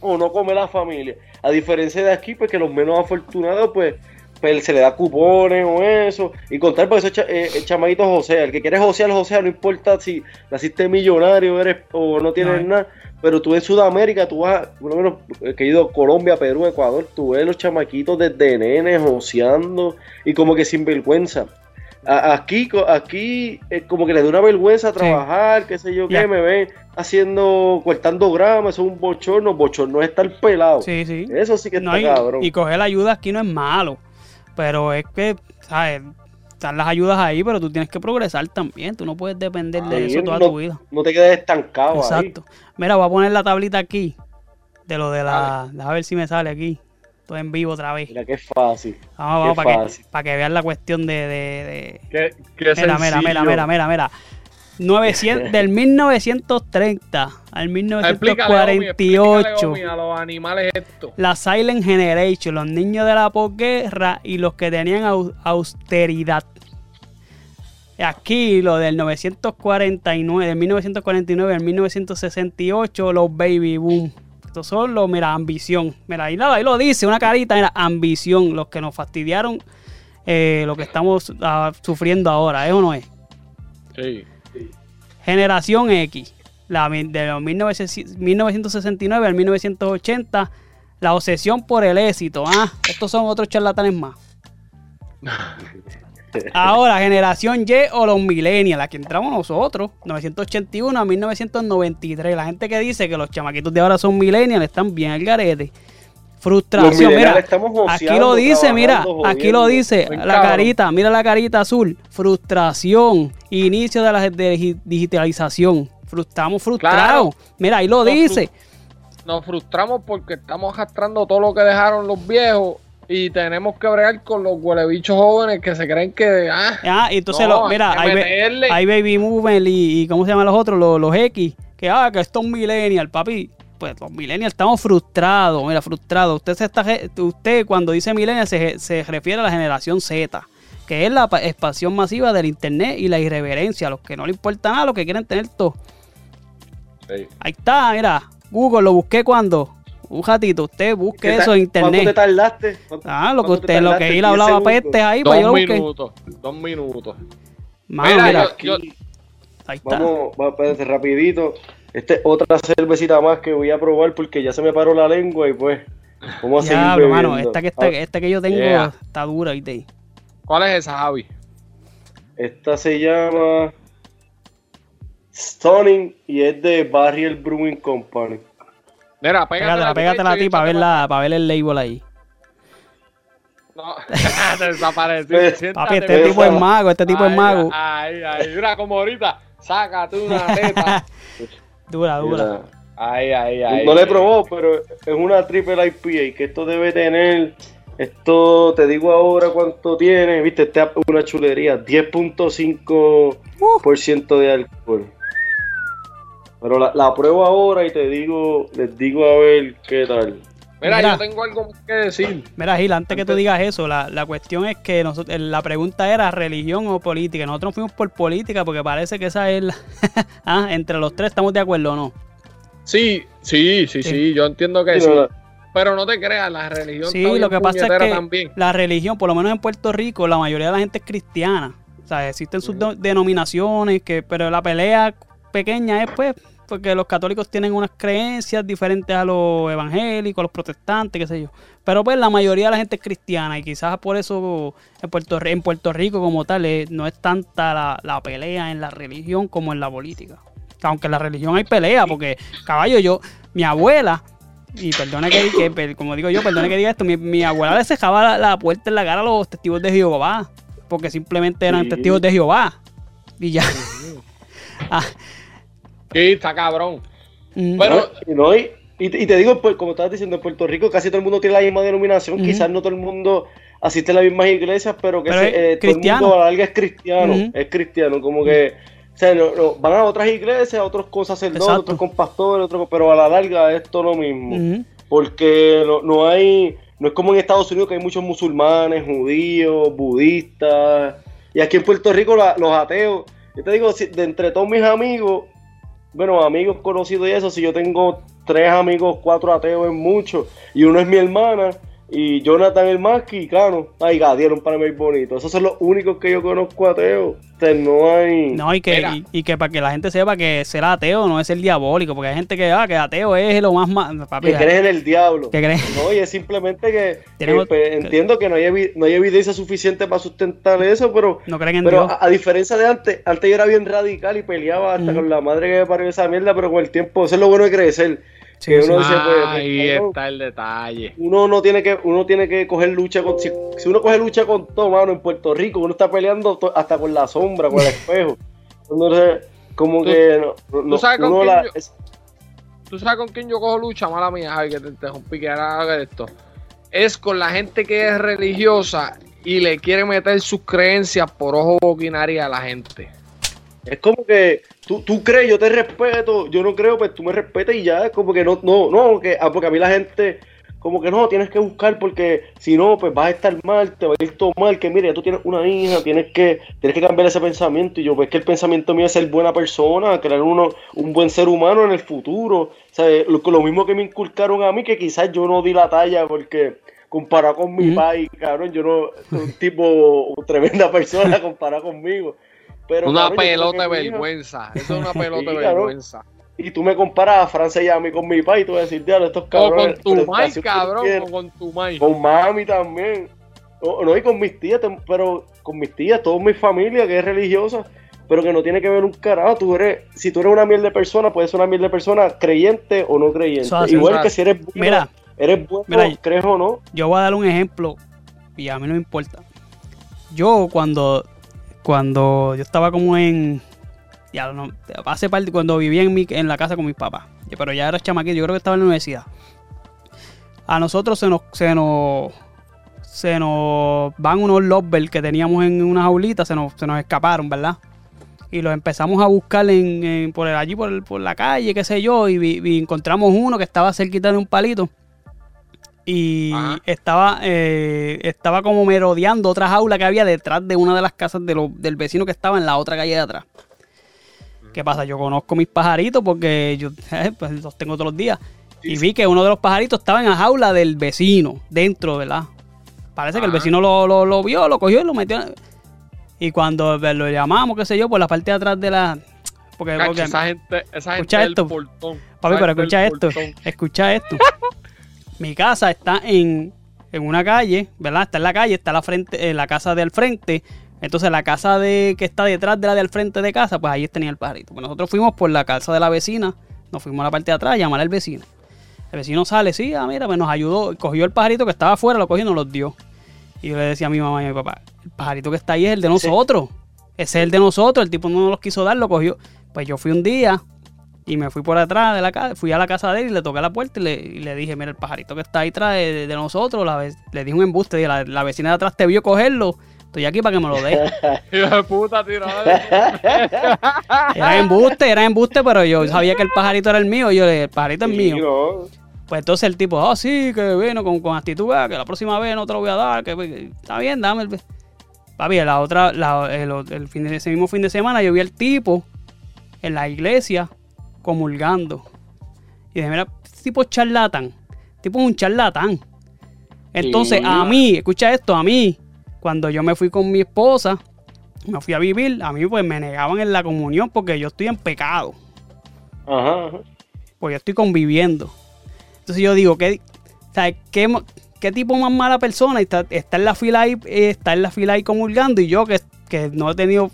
o no come la familia. A diferencia de aquí, pues que los menos afortunados, pues, pues se le da cupones o eso. Y contar, porque esos cha- eh, eh, chamaquitos José, el que quiere josear, José, no importa si naciste millonario eres o no tienes No. nada. Pero tú en Sudamérica, tú vas, por lo menos, eh, que he ido Colombia, Perú, Ecuador, tú ves los chamaquitos desde nenes joseando y como que sin vergüenza. A- Aquí, aquí es como que les da una vergüenza trabajar, qué sé yo Ya. qué, me ven haciendo, cortando grama, eso es un bochorno, bochorno es estar pelado. Sí, sí. Eso sí que No, está y, cabrón. y coger la ayuda aquí no es malo. Pero es que, ¿sabes? Están las ayudas ahí, pero tú tienes que progresar también. Tú no puedes depender de eso toda no, tu vida. no te quedes estancado Exacto. Mira, voy a poner la tablita aquí. De lo de la. Déjame ver si me sale aquí. Estoy en vivo otra vez. Mira qué fácil. Vamos, vamos, qué para que, fácil. para que vean la cuestión de. de- de- Qué, qué Mira, mira, mira, mira, mira, mira. 900, del 1930 al Explícale, Omi, explícale, 1948. Omi, a los animales esto. La Silent Generation, los niños de la posguerra y los que tenían au- austeridad. Aquí, lo del 949, del 1949 al 1968, los baby boom. Estos son los, mira, ambición. Mira, ahí, lo- ahí lo dice, una carita, mira, ambición. Los que nos fastidiaron eh, lo que estamos ah, sufriendo ahora, ¿es o no es? Sí. Generación X, la, de los 1900 1969 al 1980, la obsesión por el éxito. Ah, estos son otros charlatanes más. Ahora, generación Y o los millennials, la que entramos nosotros, 981 a 1993. La gente que dice que los chamaquitos de ahora son millennials están bien al garete. Frustración, mira, aquí lo dice, mira, aquí lo dice, la cabrón. carita, mira la carita azul, frustración, inicio de la de- digitalización, estamos frustrados, mira, ahí lo Nos dice, Nos frustramos porque estamos arrastrando todo lo que dejaron los viejos y tenemos que bregar con los huelebichos jóvenes que se creen que. Ah, Ah, y entonces, no, lo- mira, hay hay, Baby Movement y, y ¿cómo se llaman los otros? Los, los X, que ah, que esto es un millennial, papi. Pues los millennials estamos frustrados, mira, frustrados. Usted se está, usted cuando dice millennial se, se refiere a la generación Z, que es la pa- expansión masiva del internet y la irreverencia, a los que no le importa nada, los que quieren tener todo. Sí. Ahí está, mira, Google, lo busqué cuando, un ratito, usted busque ¿Qué eso en ¿Cuánto te internet. tardaste? ¿Cuánto- Ah, lo que usted, lo que él 10 hablaba segundos. peste ahí, pues yo Dos lo busqué. minutos. Dos minutos. Mano, Mira, mira, yo- Aquí, ahí está. Vamos, vamos, espérate, rapidito. Este es otra cervecita más que voy a probar porque ya se me paró la lengua y pues vamos a seguir Diablo, mano, bebiendo. esta que, Ah, esta que yo tengo Yeah. está dura, ¿viste? ¿Cuál es esa, Javi? Esta se llama Stunning y es de Barrier Brewing Company. Mira, pégatela, Pégatela, a ti para verla, para ver el label ahí. No, te desapareció. Papi, este tipo es mago, este tipo es mago. Ahí, ahí, mira como ahorita. Sácate una teta. Dura, dura. Ahí, ahí, ahí. no le probó, pero es una triple IPA que esto debe tener. Esto te digo ahora cuánto tiene, viste, esta es una chulería, 10.5% de alcohol. Pero la, la pruebo ahora y te digo, les digo a ver qué tal. Mira, Mira. yo tengo algo más que decir. Mira, Gil, antes que tú digas eso, la, la cuestión es que nosotros, la pregunta era religión o política. Nosotros fuimos por política porque parece que esa es la... ah, entre los tres estamos de acuerdo o no. Sí, sí, sí, sí, Sí. yo entiendo que Sí, sí. Pero no te creas, la religión Sí, lo que pasa es que también. la religión, por lo menos en Puerto Rico, la mayoría de la gente es cristiana. O sea, existen sus denominaciones, que, pero la pelea pequeña es pues porque los católicos tienen unas creencias diferentes a los evangélicos, a los protestantes, qué sé yo. Pero pues la mayoría de la gente es cristiana y quizás por eso en Puerto, Ri- en Puerto Rico como tal eh, no es tanta la, la pelea en la religión como en la política. Aunque en la religión hay pelea, porque caballo, yo, mi abuela, y perdone que, que- como digo yo, perdone que diga esto, mi, mi abuela le cejaba la, la puerta en la cara a los testigos de Jehová, porque simplemente eran Sí. testigos de Jehová. Y ya. Ah, Sí, está cabrón. mm, Pero- No, y, no, y, y te- digo, pues, como estabas diciendo, en Puerto Rico casi todo el mundo tiene la misma denominación, quizás no todo el mundo asiste a las mismas iglesias, pero que Pero se- es eh, todo el mundo a la larga es cristiano, es cristiano, como que o sea, no- no, van a otras iglesias, otros con sacerdotes, Exacto. otros con pastores, otros pero a la larga es todo lo mismo, porque no, no hay, no es como en Estados Unidos que hay muchos musulmanes, judíos, budistas, y aquí en Puerto Rico la- los ateos, yo te digo, de entre todos mis amigos, bueno, amigos conocidos y eso, si yo tengo tres amigos, cuatro ateos es mucho, y uno es mi hermana, y Jonathan el Masqui, y claro, ay, dieron para mí el bonito. Esos son los únicos que yo conozco ateos. O sea, no hay. No, y que, y, y que para que la gente sepa que ser ateo no es ser diabólico, porque hay gente que, ah, que ateo es lo más... ma- Papi, que crees en el diablo. que cree- No, y es simplemente que, Tenemos- que, pues, entiendo que no hay, no hay evidencia suficiente para sustentar eso, pero, no creen en pero Dios. a, a diferencia de antes, antes yo era bien radical y peleaba hasta con la madre que me parió esa mierda, pero con el tiempo, eso es lo bueno de crecer. Sí, que sí. uno dice, pues, pues, Ahí cabrón, está el detalle. uno no tiene que uno tiene que coger lucha con si, si uno coge lucha con todo mano en Puerto Rico uno está peleando to- hasta con la sombra con el espejo entonces como Tú- que no, no- sabes con uno quién la- yo- es- ¿Tú sabes con quién yo cojo lucha? Mala mía, Javi, que te interrumpí, que ahora haga esto. Es con la gente que es religiosa y le quiere meter sus creencias por ojo boquinaria a la gente. Es como que tú, tú crees yo te respeto yo no creo pues tú me respetas y ya es como que no no no que ah, porque a mí la gente como que no, tienes que buscar porque si no, pues vas a estar mal, te va a ir todo mal, que mire, ya tú tienes una hija, tienes que, tienes que cambiar ese pensamiento. Y yo, pues que el pensamiento mío es ser buena persona, crear uno, un buen ser humano en el futuro. O sea, lo, lo mismo que me inculcaron a mí, que quizás yo no di la talla porque comparado con mi Ujú. país, cabrón, yo no, un tipo, tremenda persona comparado conmigo. Pero, una pelota de vergüenza. Eso es una pelota de vergüenza. y tú me comparas a Francia y a mí con mi país, tú vas a decir, diablo, estos O cabrones. con tu mai, cabrón. tienen". O con tu mai. Con mami también. No, no, y con mis tías, pero con mis tías, toda mi familia que es religiosa, pero que no tiene que ver un carajo. Tú eres, si tú eres una miel de persona, puedes ser una miel de persona creyente o no creyente. Hace, Igual que si eres bueno, Mira, eres bueno, mira, crees o no. yo voy a dar un ejemplo y a mí no me importa. Yo cuando cuando yo estaba como en ya no hace parte cuando vivía en mi en la casa con mis papás, pero ya era chamaquito, yo creo que estaba en la universidad. A nosotros se nos se nos se nos van unos lovebirds que teníamos en una jaulita, se nos, se nos escaparon, ¿verdad? Y los empezamos a buscar en, en- por allí por, el- por la calle, qué sé yo, y, vi- encontramos uno que estaba cerquita de un palito y Ajá. estaba eh, estaba como merodeando otra jaula que había detrás de una de las casas de lo- del vecino que estaba en la otra calle de atrás. ¿Qué pasa? Yo conozco mis pajaritos porque yo eh, pues, los tengo todos los días. Y vi que uno de los pajaritos estaba en la jaula del vecino, dentro, ¿verdad? Parece que el vecino lo, lo- lo vio, lo cogió y lo metió. Y cuando pues, lo llamamos, qué sé yo, por la parte de atrás de la... Porque, Cacho, porque- esa gente, esa gente Escucha del esto. portón. Papi, pero escucha esto. portón. Escucha esto. Mi casa está en, en una calle, ¿verdad? Está en la calle, está la frente, en la casa del frente. Entonces la casa de que está detrás de la del frente de casa, pues ahí tenía el pajarito. Pues nosotros fuimos por la casa de la vecina, nos fuimos a la parte de atrás a llamar al vecino. El vecino sale, sí, ah, mira, pues nos ayudó, cogió el pajarito que estaba afuera, lo cogió y nos lo dio. Y yo le decía a mi mamá y a mi papá, el pajarito que está ahí es el de nosotros. Ese es el de nosotros, el tipo no nos los quiso dar, lo cogió. Pues yo fui un día y me fui por atrás de la casa, fui a la casa de él y le toqué la puerta y le, y le dije, mira, el pajarito que está ahí atrás de, de nosotros, la ve- le dije un embuste, dije, la, la vecina de atrás te vio cogerlo, estoy aquí para que me lo dé. Hijo de puta. Era embuste, era embuste, pero yo sabía que el pajarito era el mío, y yo le dije, el pajarito es mío. Pues entonces el tipo, ah, sí, que bueno, con, con actitud, ah, que la próxima vez no te lo voy a dar, que, que está bien, dame el... Papi, la otra, la- el, el fin de, ese mismo fin de semana yo vi al tipo en la iglesia comulgando. Y dije, mira, este tipo es charlatán. Este tipo es un charlatán. Entonces, Sí. a mí, escucha esto, a mí, cuando yo me fui con mi esposa, me fui a vivir, a mí pues me negaban en la comunión porque yo estoy en pecado Ajá, ajá. pues yo estoy conviviendo. Entonces yo digo, ¿qué, sea, qué, qué tipo más mala persona está, está en la fila ahí, eh, está en la fila ahí comulgando y yo que, que no he tenido,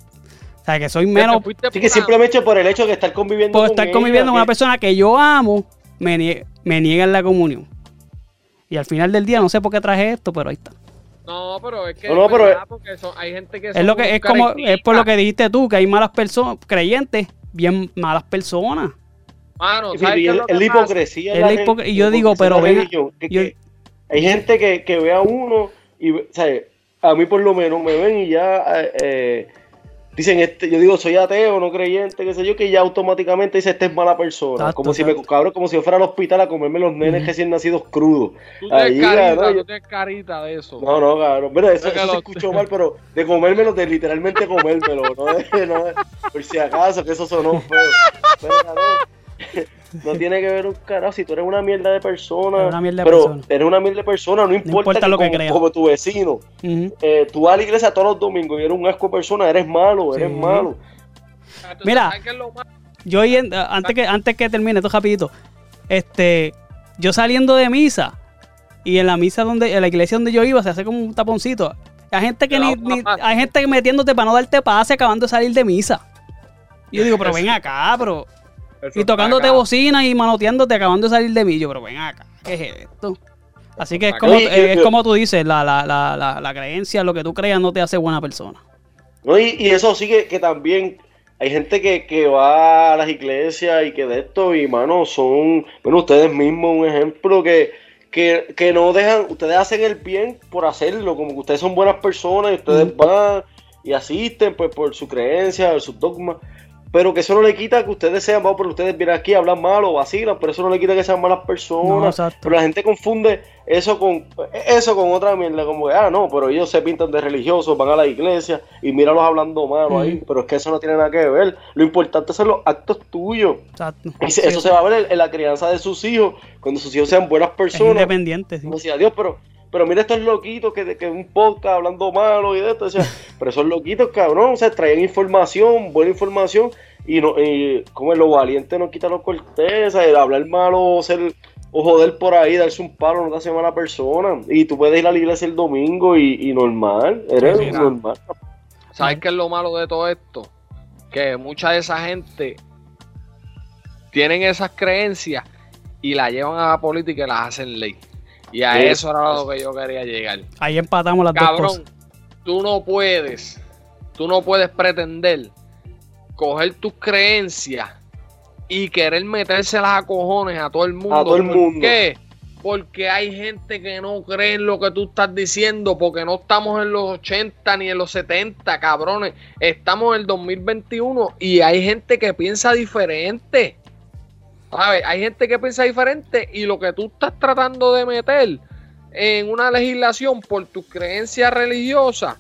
o sea, que soy menos Así que simplemente por el hecho de estar conviviendo por con estar ella, conviviendo con una persona que yo amo, me, nie- me niegan la comunión. Y al final del día no sé por qué traje esto, pero ahí está. No, pero es que. No, no, pero- ¿verdad? Porque son- hay gente que. Es lo que es como es por lo que dijiste tú, que hay malas personas, creyentes, bien malas personas. Mano, ¿sabes y qué es el- lo que es la hipocresía. Es la la gente- hipoc- y yo digo, pero ven- es yo- hay gente que, que ve a uno y, ¿sabes? A mí por lo menos me ven y ya eh, eh, dicen, este, yo digo, soy ateo, no creyente, qué sé yo, que ya automáticamente dice, este es mala persona. Como si me, cabrón, como si yo fuera al hospital a comerme los nenes Ujú. recién nacidos crudos. Tú tienes Ahí, carita, cabrón, tú tienes carita de eso. No, no, cabrón. Mira, eso, eso se escuchó mal, pero de comérmelo, de literalmente comérmelo, no de, no de- por si acaso, que eso sonó feo. Pero, no tiene que ver un carajo. Si tú eres una mierda de persona, Eres una mierda de pero persona. eres una mierda de persona, no importa, importa lo que como, creas. como tu vecino. Eh, tú vas a la iglesia todos los domingos y eres un asco de persona, eres malo, eres Sí. malo. Entonces, Mira. Yo hoy en- antes que antes que termine esto rapidito, este, yo saliendo de misa y en la misa donde en la iglesia donde yo iba se hace como un taponcito. Hay gente que ni, hay gente que metiéndote para no darte pase acabando de salir de misa. Y yo digo, pero ven acá, bro. Y tocándote bocina y manoteándote acabando de salir de mí. Yo, pero ven acá, ¿qué es esto? Así que es como, eh, es Yo- como tú dices, la, la, la, la, la creencia, lo que tú creas no te hace buena persona. ¿no? Y, y eso sí que, que también hay gente que, que va a las iglesias y que de esto, y mano, son, bueno, ustedes mismos un ejemplo que, que, que no dejan, ustedes hacen el bien por hacerlo, como que ustedes son buenas personas y ustedes van y asisten pues por su creencia, sus dogmas. Pero que eso no le quita que ustedes sean, vamos, pero ustedes vienen aquí a hablar mal o vacilan, pero eso no le quita que sean malas personas. pero la gente confunde eso con eso con otra mierda, como que, ah, no, pero ellos se pintan de religiosos, van a la iglesia y míralos hablando malo ahí, Ujú. pero es que eso no tiene nada que ver. Lo importante son los actos tuyos. Exacto. Eso se va a ver en, en la crianza de sus hijos, cuando sus hijos sean buenas personas. independiente, sí. Como decía, Dios, pero, pero mira estos loquitos que, que un podcast hablando malo y de esto. Decía, pero esos loquitos, cabrón, o sea, traían información, buena información, y no, y como lo valiente no quita los cortés, el hablar malo, o ser, o joder por ahí, darse un palo, no te hace mala persona. Y tú puedes ir a la iglesia el domingo y, y normal, eres Sí, normal. ¿Sabes qué es lo malo de todo esto? Que mucha de esa gente tienen esas creencias y la llevan a la política y las hacen ley. Y a Sí. eso era lo que yo quería llegar. Ahí empatamos las dos Cabrón, cosas. tú no puedes, tú no puedes pretender coger tus creencias y querer metérselas a cojones a todo el mundo. A todo el ¿Por mundo. qué? Porque hay gente que no cree en lo que tú estás diciendo, porque no estamos en los 80 ni en los 70, cabrones. Estamos en el 2021 y hay gente que piensa diferente. ¿Sabes? Hay gente que piensa diferente y lo que tú estás tratando de meter en una legislación por tus creencias religiosas.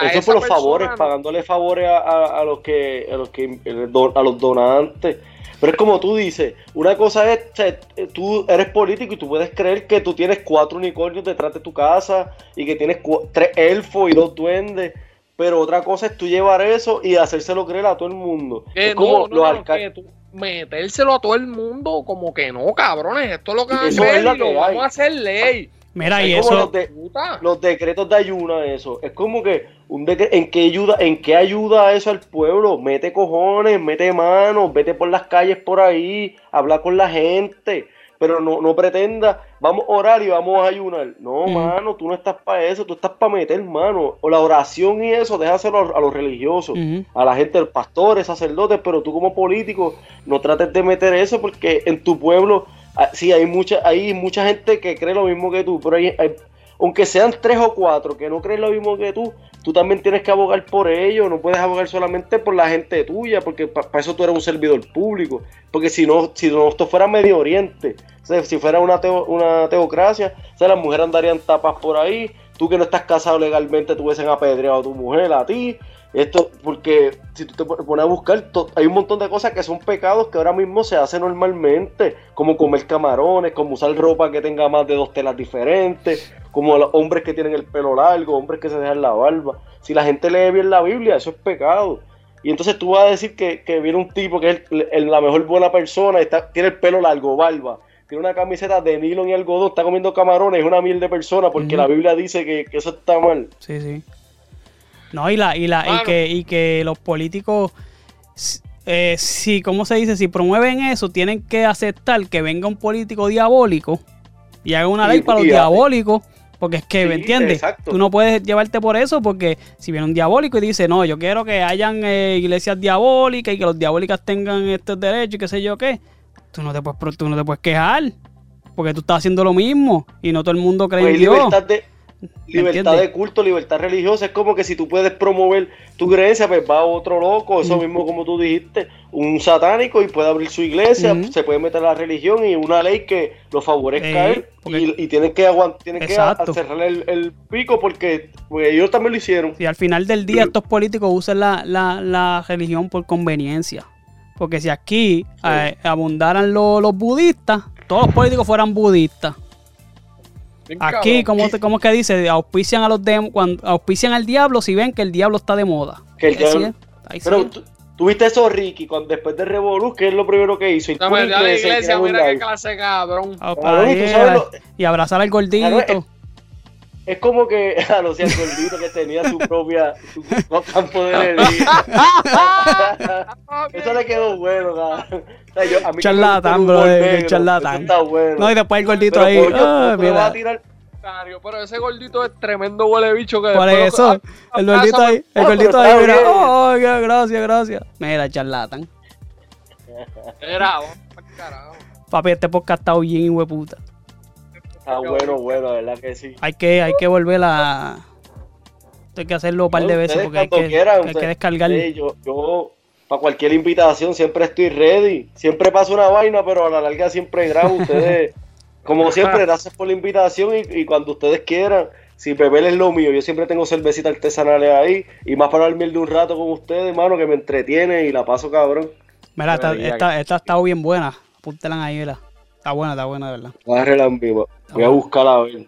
Eso por los persona favores, no- pagándole favores a, a- a los que a los que eh, a los donantes. Pero es como tú dices, una cosa es, sea, tú eres político y tú puedes creer que tú tienes cuatro unicornios detrás de tu casa y que tienes tres elfos y dos duendes. Pero otra cosa es tú llevar eso y hacérselo creer a todo el mundo. Que es como no, no, los alcaldes. tú metérselo a todo el mundo, como que no, cabrones. Esto es lo que van a hacer es lo y lo que vamos a hacer ley. Mira, Es y eso, los de- Puta. los decretos de ayuna, eso. Es como que un decre- ¿en qué ayuda, en qué ayuda eso al pueblo? Mete cojones, mete manos, vete por las calles por ahí, habla con la gente. Pero no, no pretenda, vamos a orar y vamos a ayunar. No, Mm. mano, tú no estás para eso, tú estás para meter, mano. O la oración y eso, déjaselo a, a los religiosos, a la gente, pastores, sacerdotes, pero tú como político no trates de meter eso porque en tu pueblo, ah, sí, hay mucha, hay mucha gente que cree lo mismo que tú, pero hay, hay- aunque sean tres o cuatro que no creen lo mismo que tú, tú también tienes que abogar por ellos, no puedes abogar solamente por la gente tuya, porque para eso tú eres un servidor público, porque si no, si no esto fuera Medio Oriente, si fuera una, teo- una teocracia, las mujeres andarían tapas por ahí, tú que no estás casado legalmente, tú hubiesen apedreado a tu mujer, a ti, esto, porque si tú te pon- pones a buscar, hay un montón de cosas que son pecados que ahora mismo se hacen normalmente, como comer camarones, como usar ropa que tenga más de dos telas diferentes, como los hombres que tienen el pelo largo, hombres que se dejan la barba. Si la gente lee bien la Biblia, eso es pecado. Y entonces tú vas a decir que, que viene un tipo que es el- el- la mejor buena persona, está, tiene el pelo largo, barba, tiene una camiseta de nylon y algodón, está comiendo camarones, es una miel de persona porque la Biblia dice que, que eso está mal. Sí, sí. No, y la, y la, y que, y que los políticos, eh, si, ¿cómo se dice? Si promueven eso, tienen que aceptar que venga un político diabólico y haga una Y- ley para los diabólicos. Porque es que, Sí, ¿me entiendes? exacto. Tú no puedes llevarte por eso porque si viene un diabólico y dice, no, yo quiero que hayan eh, iglesias diabólicas y que los diabólicas tengan estos derechos y qué sé yo qué, tú no te puedes, tú no te puedes quejar porque tú estás haciendo lo mismo y no todo el mundo cree Pues en Dios. libertad de, libertad de culto, libertad religiosa. Es como que si tú puedes promover tu creencia, pues va otro loco, eso mismo como tú dijiste, un satánico y puede abrir su iglesia, se puede meter a la religión y una ley que lo favorezca a Eh, él y, y tienen que tienen que cerrarle el, el pico porque pues, ellos también lo hicieron. Si al final del día estos políticos usan la, la- la religión por conveniencia. Porque si aquí eh, abundaran lo- los budistas, todos los políticos fueran budistas. Aquí, como te- ¿cómo es que dice? Auspician a los dem- cuando auspician al diablo si ven que el diablo está de moda. Que el diablo- es, ahí sí Pero es. tú, tuviste eso, Ricky, cuando, después de Revolú, que es lo primero que hizo. Ir No, por me dio a la iglesia mira qué clase cabrón. Ah, Cabrón, y tú ahí, sabes lo- y abrazar al gordito. Claro, Es como que, a ser el gordito que tenía su propia su campo de energía. Eso le quedó bueno, cabrón. Sea, yo- a mí Charlatán, el bro, negro, charlatán. eso Está bueno. no, y después el gordito Pero, ahí. ah, ¿cómo le vas mira. a tirar? Pero ese gordito es tremendo huele bicho que lo- eso, ah, el gordito pásame- ahí, el Ah, gordito ahí, mira, bien. oh, gracias, gracias. Mira, charlatan. Era, carajo. Papi, este podcast está bien, hueputa. Está bueno, bueno, la verdad que sí. Hay que, hay que volver a. Esto hay que hacerlo un par de veces porque hay que, quieran, hay que descargar. Sí, yo, yo, para cualquier invitación, siempre estoy ready. Siempre pasa una vaina, pero a la larga siempre grabo. Ustedes, como siempre, gracias por la invitación y, y cuando ustedes quieran. Si beber es lo mío, yo siempre tengo cervecitas artesanales ahí y más para dormir de un rato con ustedes, hermano, que me entretiene y la paso cabrón. Mira, esta, esta, esta ha estado bien buena. Apúntelan ahí, mira. Está buena, está buena, de verdad. Agárrela en vivo. Voy a buscarla a ver.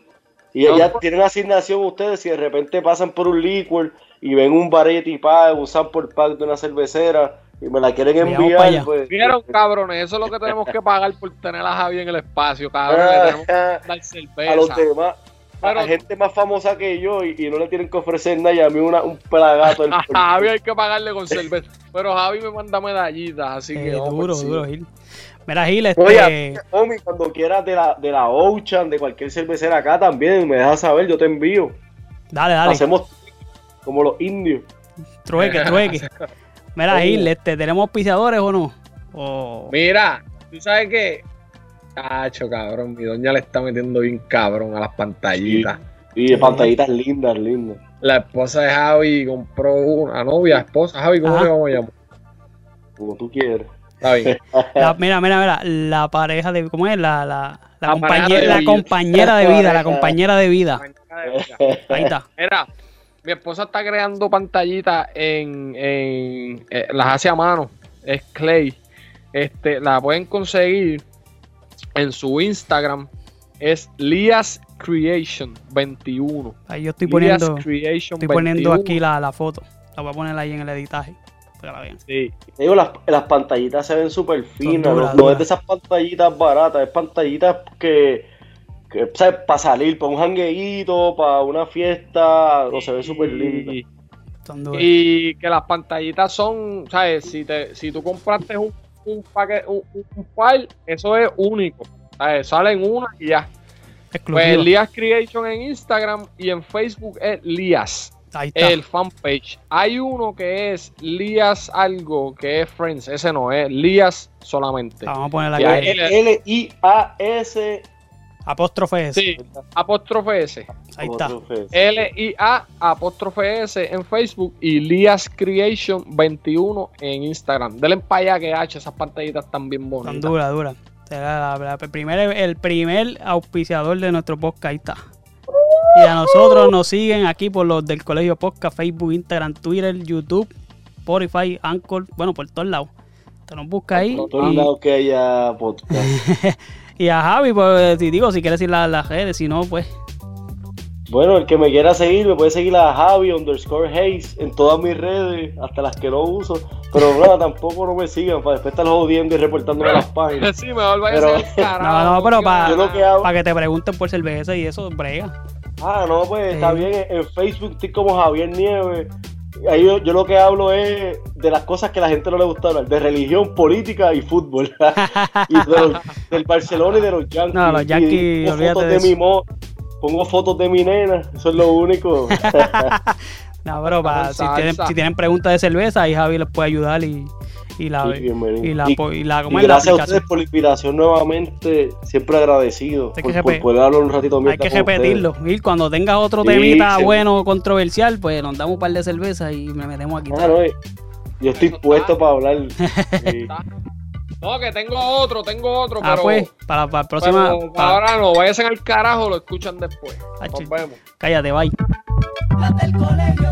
Y No, ya tienen asignación ustedes si de repente pasan por un liquor y ven un variety pack, un sample pack de una cervecera y me la quieren enviar, pues. Vieron, cabrones, eso es lo que tenemos que pagar por tener a Javi en el espacio, que Ah, dar a los cerveza. demás, a Pero- la gente más famosa que yo y, y no le tienen que ofrecer nada y a mí una, un pelagato A Javi hay que pagarle con cerveza. Pero Javi me manda medallitas, así que Eh, vamos duro, duro, Gil. Mira, Gil, este. Oye, Omi, cuando quieras de la, de la Ocean, de cualquier cervecera acá también, me dejas saber, yo te envío. dale, dale. Hacemos como los indios. Trueque, trueque. Mira, Gil, este, ¿tenemos auspiciadores o no? O- Mira, tú sabes que. Cacho, cabrón, mi doña le está metiendo bien cabrón a las pantallitas. Y de pantallitas lindas, lindas. La esposa de Javi compró una novia, esposa. Javi, ¿cómo Ajá. le vamos a llamar? Como tú quieras. Está bien. la- mira, mira, mira. La pareja de. ¿Cómo es? La, la, la, La compañe- pareja de la vida. compañera de vida, la compañera de vida. Ahí está. Mira, mi esposa está creando pantallitas en, en eh, las hace a mano. Es Clay. Este, la pueden conseguir en su Instagram. Es Lias Creation 21. Ahí yo estoy Lias poniendo, Creation estoy poniendo 21. aquí la, la foto. La voy a poner ahí en el editaje. Para que la vean. Sí. Te digo, las, las pantallitas se ven súper finas. duras, no, no es de esas pantallitas baratas, es pantallitas que ¿sabes? Para salir, para un jangueíto, para una fiesta, no se ve súper linda. Y, que las pantallitas son, ¿sabes? Si, te, si tú compraste un, un paquete, un, un file, eso es único. ¿sabes? Salen una y ya. Pues Exclusivo. Lías Creation en Instagram y en Facebook es Lías, Ahí está. el fanpage. Hay uno que es Lías algo, que es Friends, ese no es Lías solamente. Vamos a poner ahí- L-I-A-S. Apóstrofe S. Sí, apóstrofe S. Ahí está. L-I-A apóstrofe S en Facebook y Lías Creation 21 en Instagram. Denle para allá que H, esas pantallitas están bien Tan bonitas. dura, dura. Será la- la- el, primer, el primer auspiciador de nuestro podcast. Ahí está. Y a nosotros nos siguen aquí por los del Colegio Podcast, Facebook, Instagram, Twitter, YouTube, Spotify, Anchor, bueno, por todos lados. Te nos busca ahí. Por todos Y, lados que haya podcast. y a Javi, pues, si digo, si quieres ir a las redes, si no, pues. Bueno, el que me quiera seguir, me puede seguir a Javi underscore Hayes en todas mis redes, hasta las que no uso. Pero nada, tampoco no me sigan para después estar jodiendo y reportándome las páginas. Sí, mejor vaya Pero- a ser carajo. No, no, pero para que te pregunten por cerveza y eso, brega. Ah, no, pues está bien. En en Facebook estoy como Javier Nieves. Ahí yo, yo lo que hablo es de las cosas que a la gente no le gusta hablar, de religión, política y fútbol. y de los- del Barcelona y de los Yankees. No, los Yankees, pongo fotos de mi mo, pongo fotos de mi nena, eso es lo único. No, pero para, si, tienen, si tienen preguntas de cerveza, ahí Javi les puede ayudar y, y la. Sí, y la, Y- y la, ¿cómo Y gracias a ustedes por la inspiración nuevamente, siempre agradecido Hay por, que por repe- poder hablar un ratito Hay que repetirlo. Y cuando tengas otro Sí, temita sí. bueno, controversial, pues nos damos un par de cerveza y me metemos aquí. Ah, no, eh, yo estoy Eso puesto está. para hablar. Sí. No, que tengo otro, tengo otro, ah, pero, pues, para, para la próxima. pero para- ahora no, váyanse al carajo, lo escuchan después. Ah, Nos vemos. cállate, bye. Los del colegio.